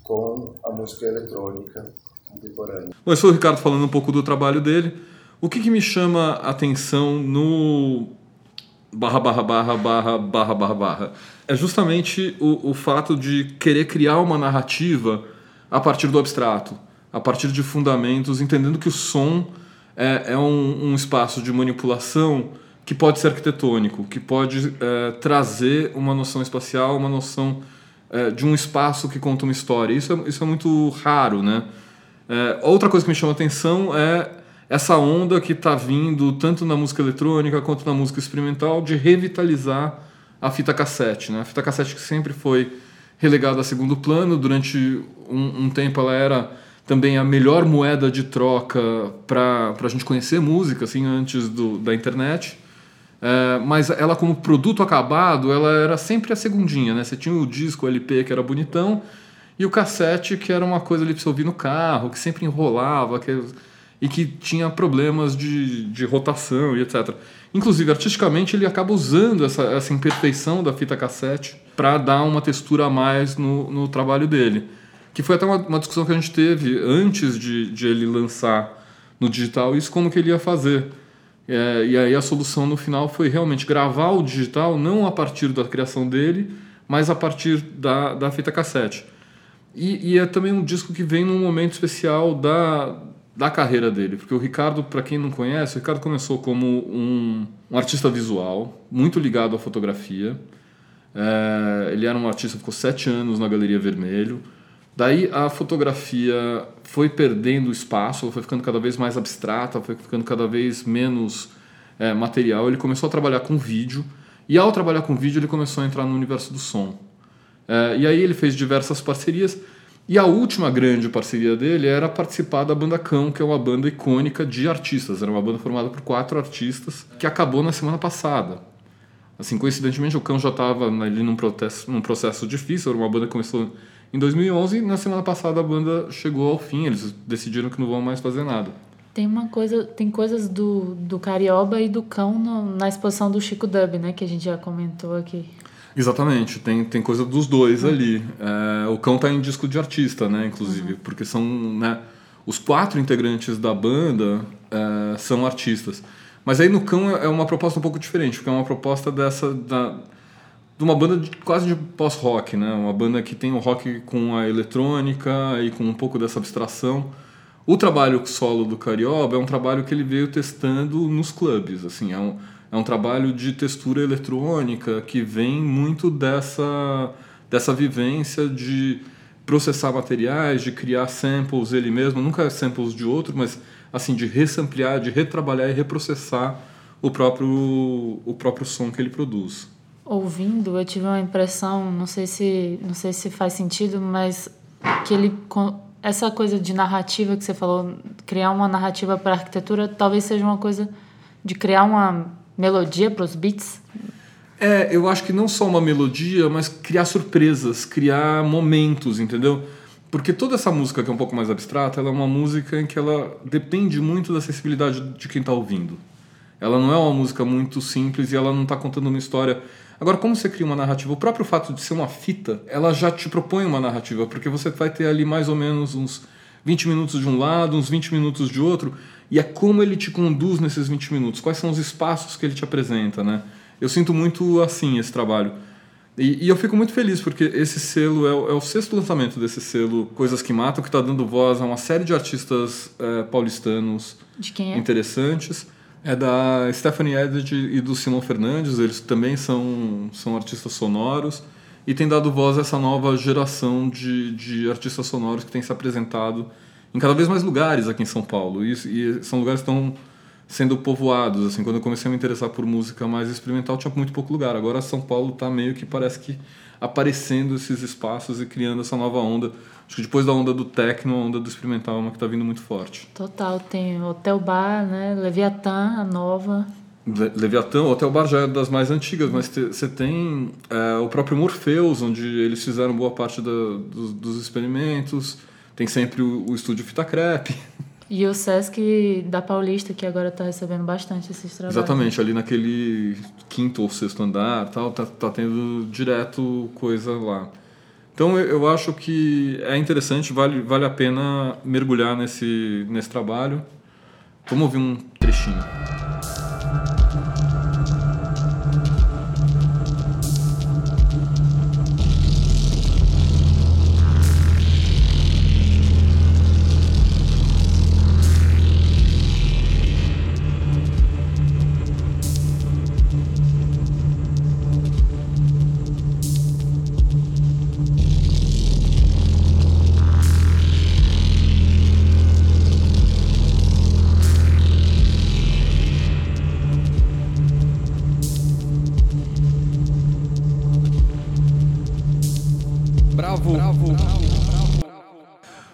com a música eletrônica contemporânea. Bom, eu sou o Ricardo falando um pouco do trabalho dele. O que, que me chama a atenção no barra barra barra barra barra barra barra é justamente o, o fato de querer criar uma narrativa a partir do abstrato, a partir de fundamentos, entendendo que o som é, é um, um, espaço de manipulação que pode ser arquitetônico, que pode é, trazer uma noção espacial, uma noção é, de um espaço que conta uma história. Isso é, isso é muito raro, né? É, outra coisa que me chama atenção é essa onda que está vindo tanto na música eletrônica quanto na música experimental de revitalizar a fita cassete. Né? A fita cassete que sempre foi relegada a segundo plano, durante um, um tempo ela era também a melhor moeda de troca para a gente conhecer música, assim, antes do, da internet. É, mas ela como produto acabado, ela era sempre a segundinha, né? Você tinha o disco, LP, que era bonitão, e o cassete, que era uma coisa ali para você ouvir no carro, que sempre enrolava. Que... e que tinha problemas de, de rotação e etc. Inclusive, artisticamente, ele acaba usando essa, essa imperfeição da fita cassete para dar uma textura a mais no, no trabalho dele. Que foi até uma, uma discussão que a gente teve antes de, de ele lançar no digital isso como que ele ia fazer. É, e aí a solução no final foi realmente gravar o digital não a partir da criação dele, mas a partir da, da fita cassete. E, e é também um disco que vem num momento especial da, da carreira dele, porque o Ricardo, para quem não conhece, o Ricardo começou como um, um artista visual, muito ligado à fotografia. É, ele era um artista, ficou sete anos na Galeria Vermelho. Daí a fotografia foi perdendo espaço, foi ficando cada vez mais abstrata, foi ficando cada vez menos é, material. Ele começou a trabalhar com vídeo e ao trabalhar com vídeo ele começou a entrar no universo do som. É, e aí ele fez diversas parcerias e a última grande parceria dele era participar da banda Cão, que é uma banda icônica de artistas. Era uma banda formada por quatro artistas que acabou na semana passada. Assim, coincidentemente, o Cão já estava ali num, processo, num processo difícil. Era uma banda que começou em 2011 e na semana passada a banda chegou ao fim. Eles decidiram que não vão mais fazer nada. Tem uma coisa, tem coisas do, do Carioba e do Cão no, na exposição do Chico Dub, né? Que a gente já comentou aqui. Exatamente, tem, tem coisa dos dois uhum. ali. É, o Cão tá em disco de artista, né, inclusive, uhum. porque são, né, os quatro integrantes da banda é, são artistas. Mas aí no Cão é uma proposta um pouco diferente, porque é uma proposta dessa, da, de uma banda de, quase de pós-rock, né, uma banda que tem o rock com a eletrônica e com um pouco dessa abstração. O trabalho solo do Carioba é um trabalho que ele veio testando nos clubes, assim, é um é um trabalho de textura eletrônica que vem muito dessa, dessa vivência de processar materiais, de criar samples ele mesmo, nunca samples de outro, mas assim de resampliar, de retrabalhar e reprocessar o próprio o próprio som que ele produz. Ouvindo, eu tive uma impressão, não sei se não sei se faz sentido, mas que ele essa coisa de narrativa que você falou, criar uma narrativa para arquitetura, talvez seja uma coisa de criar uma melodia para os beats? É, eu acho que não só uma melodia, mas criar surpresas, criar momentos, entendeu? Porque toda essa música que é um pouco mais abstrata, ela é uma música em que ela depende muito da sensibilidade de quem está ouvindo. Ela não é uma música muito simples e ela não está contando uma história. Agora, como você cria uma narrativa? O próprio fato de ser uma fita, ela já te propõe uma narrativa, porque você vai ter ali mais ou menos uns 20 minutos de um lado, uns 20 minutos de outro, e é como ele te conduz nesses 20 minutos, quais são os espaços que ele te apresenta, né? Eu sinto muito assim esse trabalho. E, e eu fico muito feliz porque esse selo é o, é o, sexto lançamento desse selo Coisas que Matam, que está dando voz a uma série de artistas é, paulistanos de é? interessantes. É da Stephanie Edith e do Simon Fernandes, eles também são, são artistas sonoros e tem dado voz a essa nova geração de, de artistas sonoros que tem se apresentado em cada vez mais lugares aqui em São Paulo. E, e são lugares que estão sendo povoados. Assim, quando eu comecei a me interessar por música mais experimental, tinha muito pouco lugar. Agora São Paulo está meio que parece que aparecendo esses espaços e criando essa nova onda. Acho que depois da onda do techno, a onda do experimental é uma que está vindo muito forte. Total, tem Hotel Bar, né? Leviatã, a nova. Le Leviatã, o Hotel Bar já é das mais antigas, mas você tem é, o próprio Morpheus, onde eles fizeram boa parte da, dos, dos experimentos. Tem sempre o, o estúdio Fita Crepe. E o Sesc da Paulista, que agora está recebendo bastante esses trabalhos. Exatamente, ali naquele quinto ou sexto andar, tal, tá, tá tendo direto coisa lá. Então eu acho que é interessante, vale, vale a pena mergulhar nesse, nesse trabalho. Vamos ouvir um trechinho.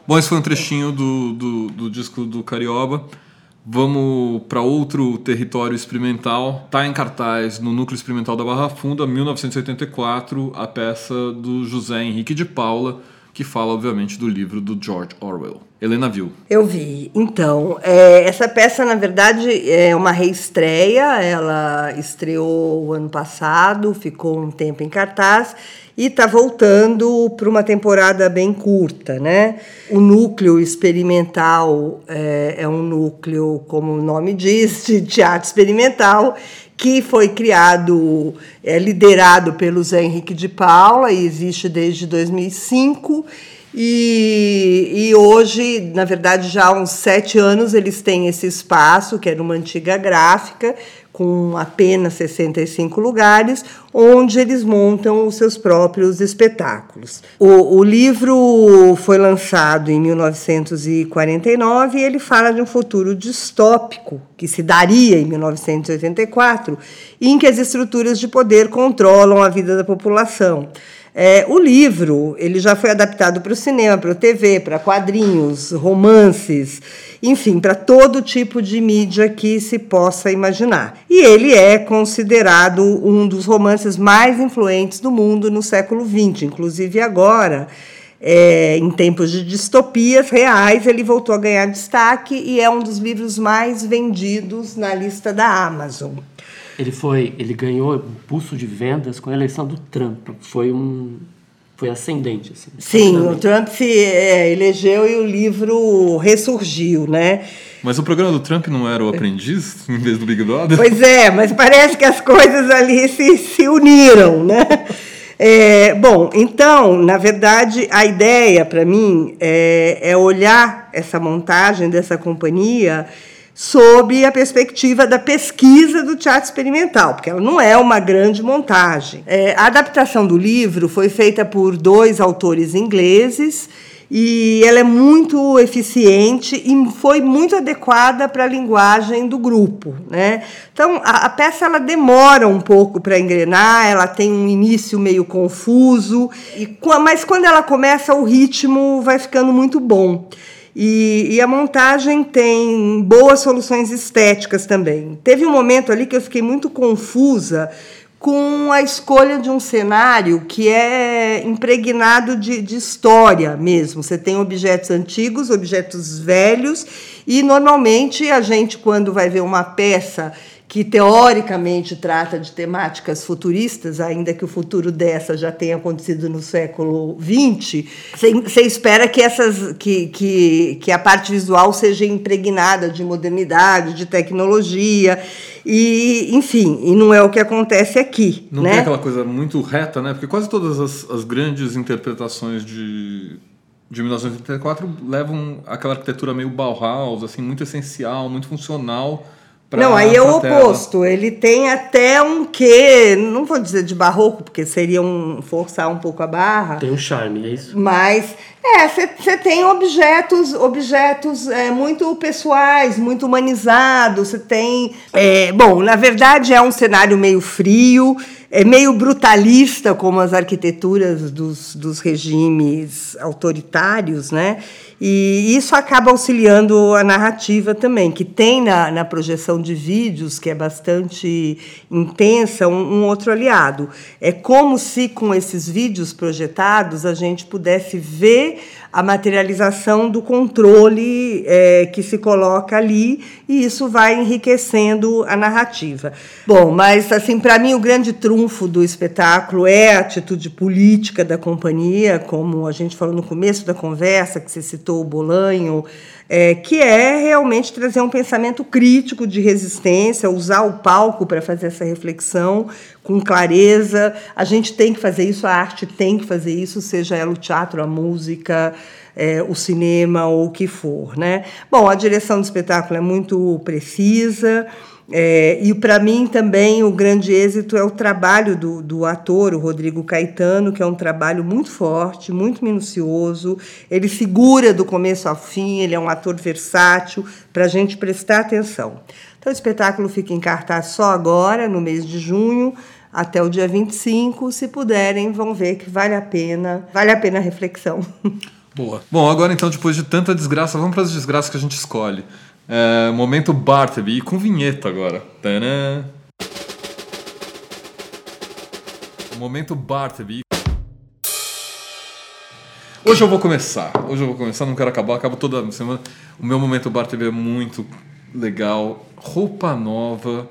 Bom, esse foi um trechinho do, do, do disco do Carioba. Vamos para outro território experimental. Está em cartaz no Núcleo Experimental da Barra Funda, 1984, a peça do José Henrique de Paula, que fala, obviamente, do livro do George Orwell. Helena viu. Eu vi. Então, é, essa peça, na verdade, é uma reestreia. Ela estreou o ano passado, ficou um tempo em cartaz e está voltando para uma temporada bem curta, né? O núcleo experimental é, é um núcleo, como o nome diz, de teatro experimental que foi criado, é liderado pelo Zé Henrique de Paula e existe desde 2005. E, e hoje, na verdade, já há uns sete anos, eles têm esse espaço, que era uma antiga gráfica, com apenas 65 lugares, onde eles montam os seus próprios espetáculos. O, o, livro foi lançado em 1949 e ele fala de um futuro distópico que se daria em 1984, em que as estruturas de poder controlam a vida da população. É, o livro ele já foi adaptado para o cinema, para a TV, para quadrinhos, romances, enfim, para todo tipo de mídia que se possa imaginar. E ele é considerado um dos romances mais influentes do mundo no século XX, inclusive agora. É, em tempos de distopias reais, ele voltou a ganhar destaque e é um dos livros mais vendidos na lista da Amazon. Ele foi, ele ganhou pulso de vendas com a eleição do Trump. Foi um foi ascendente assim. Sim, o Trump se é, elegeu e o livro ressurgiu, né? Mas o programa do Trump não era o Aprendiz em vez do Big Brother? Pois é, mas parece que as coisas ali se, se uniram, né? É, bom, então, na verdade, a ideia para mim é, é olhar essa montagem dessa companhia sob a perspectiva da pesquisa do teatro experimental, porque ela não é uma grande montagem. É, a adaptação do livro foi feita por dois autores ingleses e ela é muito eficiente e foi muito adequada para a linguagem do grupo, né? Então a, a peça ela demora um pouco para engrenar, ela tem um início meio confuso e mas quando ela começa o ritmo vai ficando muito bom. E, e, a montagem tem boas soluções estéticas também. Teve um momento ali que eu fiquei muito confusa com a escolha de um cenário que é impregnado de, de história mesmo. Você tem objetos antigos, objetos velhos, e normalmente a gente, quando vai ver uma peça que teoricamente trata de temáticas futuristas, ainda que o futuro dessa já tenha acontecido no século XX, você espera que, essas, que, que, que a parte visual seja impregnada de modernidade, de tecnologia, e enfim, e não é o que acontece aqui. Não né? tem aquela coisa muito reta, né? Porque quase todas as, as grandes interpretações de de 1984 levam aquela arquitetura meio Bauhaus, assim, muito essencial, muito funcional Pra, não, aí é o oposto. Ele tem até um quê, não vou dizer de barroco, porque seria um forçar um pouco a barra. Tem um charme, é isso? Mas é, você tem objetos, objetos é, muito pessoais, muito humanizados. Você tem, é, bom, na verdade é um cenário meio frio é meio brutalista como as arquiteturas dos, dos regimes autoritários, né? E isso acaba auxiliando a narrativa também, que tem na, na projeção de vídeos, que é bastante intensa, um, um outro aliado. É como se, com esses vídeos projetados, a gente pudesse ver a materialização do controle é, que se coloca ali e isso vai enriquecendo a narrativa. Bom, mas assim para mim o grande trunfo do espetáculo é a atitude política da companhia, como a gente falou no começo da conversa que você citou o Bolanho é, que é realmente trazer um pensamento crítico de resistência, usar o palco para fazer essa reflexão com clareza. A gente tem que fazer isso, a arte tem que fazer isso, seja ela o teatro, a música, é, o cinema ou o que for. Né? Bom, a direção do espetáculo é muito precisa. É, e para mim também o grande êxito é o trabalho do, do ator, o Rodrigo Caetano, que é um trabalho muito forte, muito minucioso. Ele figura do começo ao fim, ele é um ator versátil, para a gente prestar atenção. Então o espetáculo fica em cartaz só agora, no mês de junho, até o dia 25. Se puderem, vão ver que vale a pena, vale a pena a reflexão. Boa. Bom, agora então, depois de tanta desgraça, vamos para as desgraças que a gente escolhe. É, momento Bartleby, e com vinheta agora. Tadã. Momento Bartleby. Hoje eu vou começar. Hoje eu vou começar, não quero acabar, acabo toda semana. O meu momento Bar TV é muito legal. Roupa nova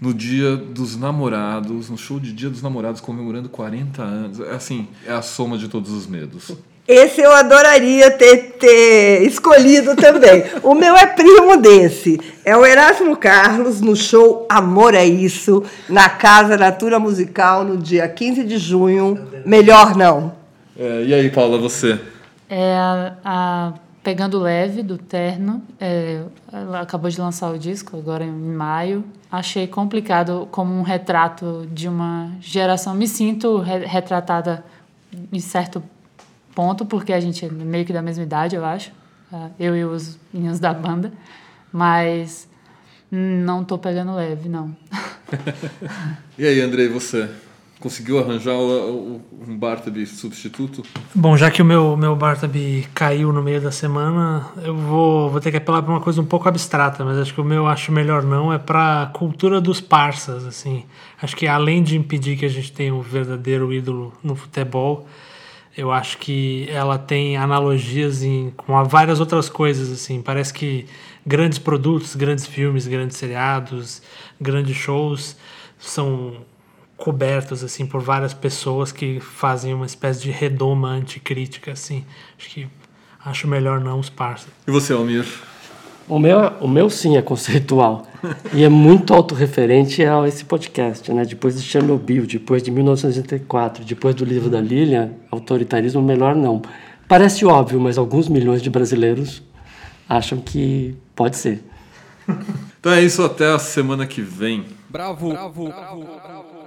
no dia dos namorados, no show de Dia dos Namorados comemorando 40 anos. É assim, é a soma de todos os medos. Esse eu adoraria ter, ter escolhido também. o meu é primo desse. É o Erasmo Carlos no show Amor é Isso, na Casa Natura Musical, no dia 15 de junho. Melhor não. É, e aí, Paula, você? É a, a Pegando Leve, do Terno. É, ela acabou de lançar o disco, agora em maio. Achei complicado como um retrato de uma geração. Me sinto re retratada em certo ponto, porque a gente é meio que da mesma idade, eu acho. Ah, eu e os meninos da banda. Mas não tô pegando leve, não. e aí, Andrei, você? Conseguiu arranjar um Bartaby substituto? Bom, já que o meu, meu Bartaby caiu no meio da semana, eu vou, vou ter que apelar para uma coisa um pouco abstrata, mas acho que o meu acho melhor não, é para a cultura dos parças, assim. Acho que além de impedir que a gente tenha um verdadeiro ídolo no futebol, eu acho que ela tem analogias em, com várias outras coisas, assim. Parece que grandes produtos, grandes filmes, grandes seriados, grandes shows são cobertos assim por várias pessoas que fazem uma espécie de redoma anticrítica assim. Acho que acho melhor não os parceiros. E você, Almir? O meu, o meu sim é conceitual e é muito autorreferente a esse podcast, né? Depois de Chernobyl, depois de 1984, depois do livro da Lilian, autoritarismo melhor não. Parece óbvio, mas alguns milhões de brasileiros acham que pode ser. Então é isso, até a semana que vem. Bravo, bravo, bravo, bravo.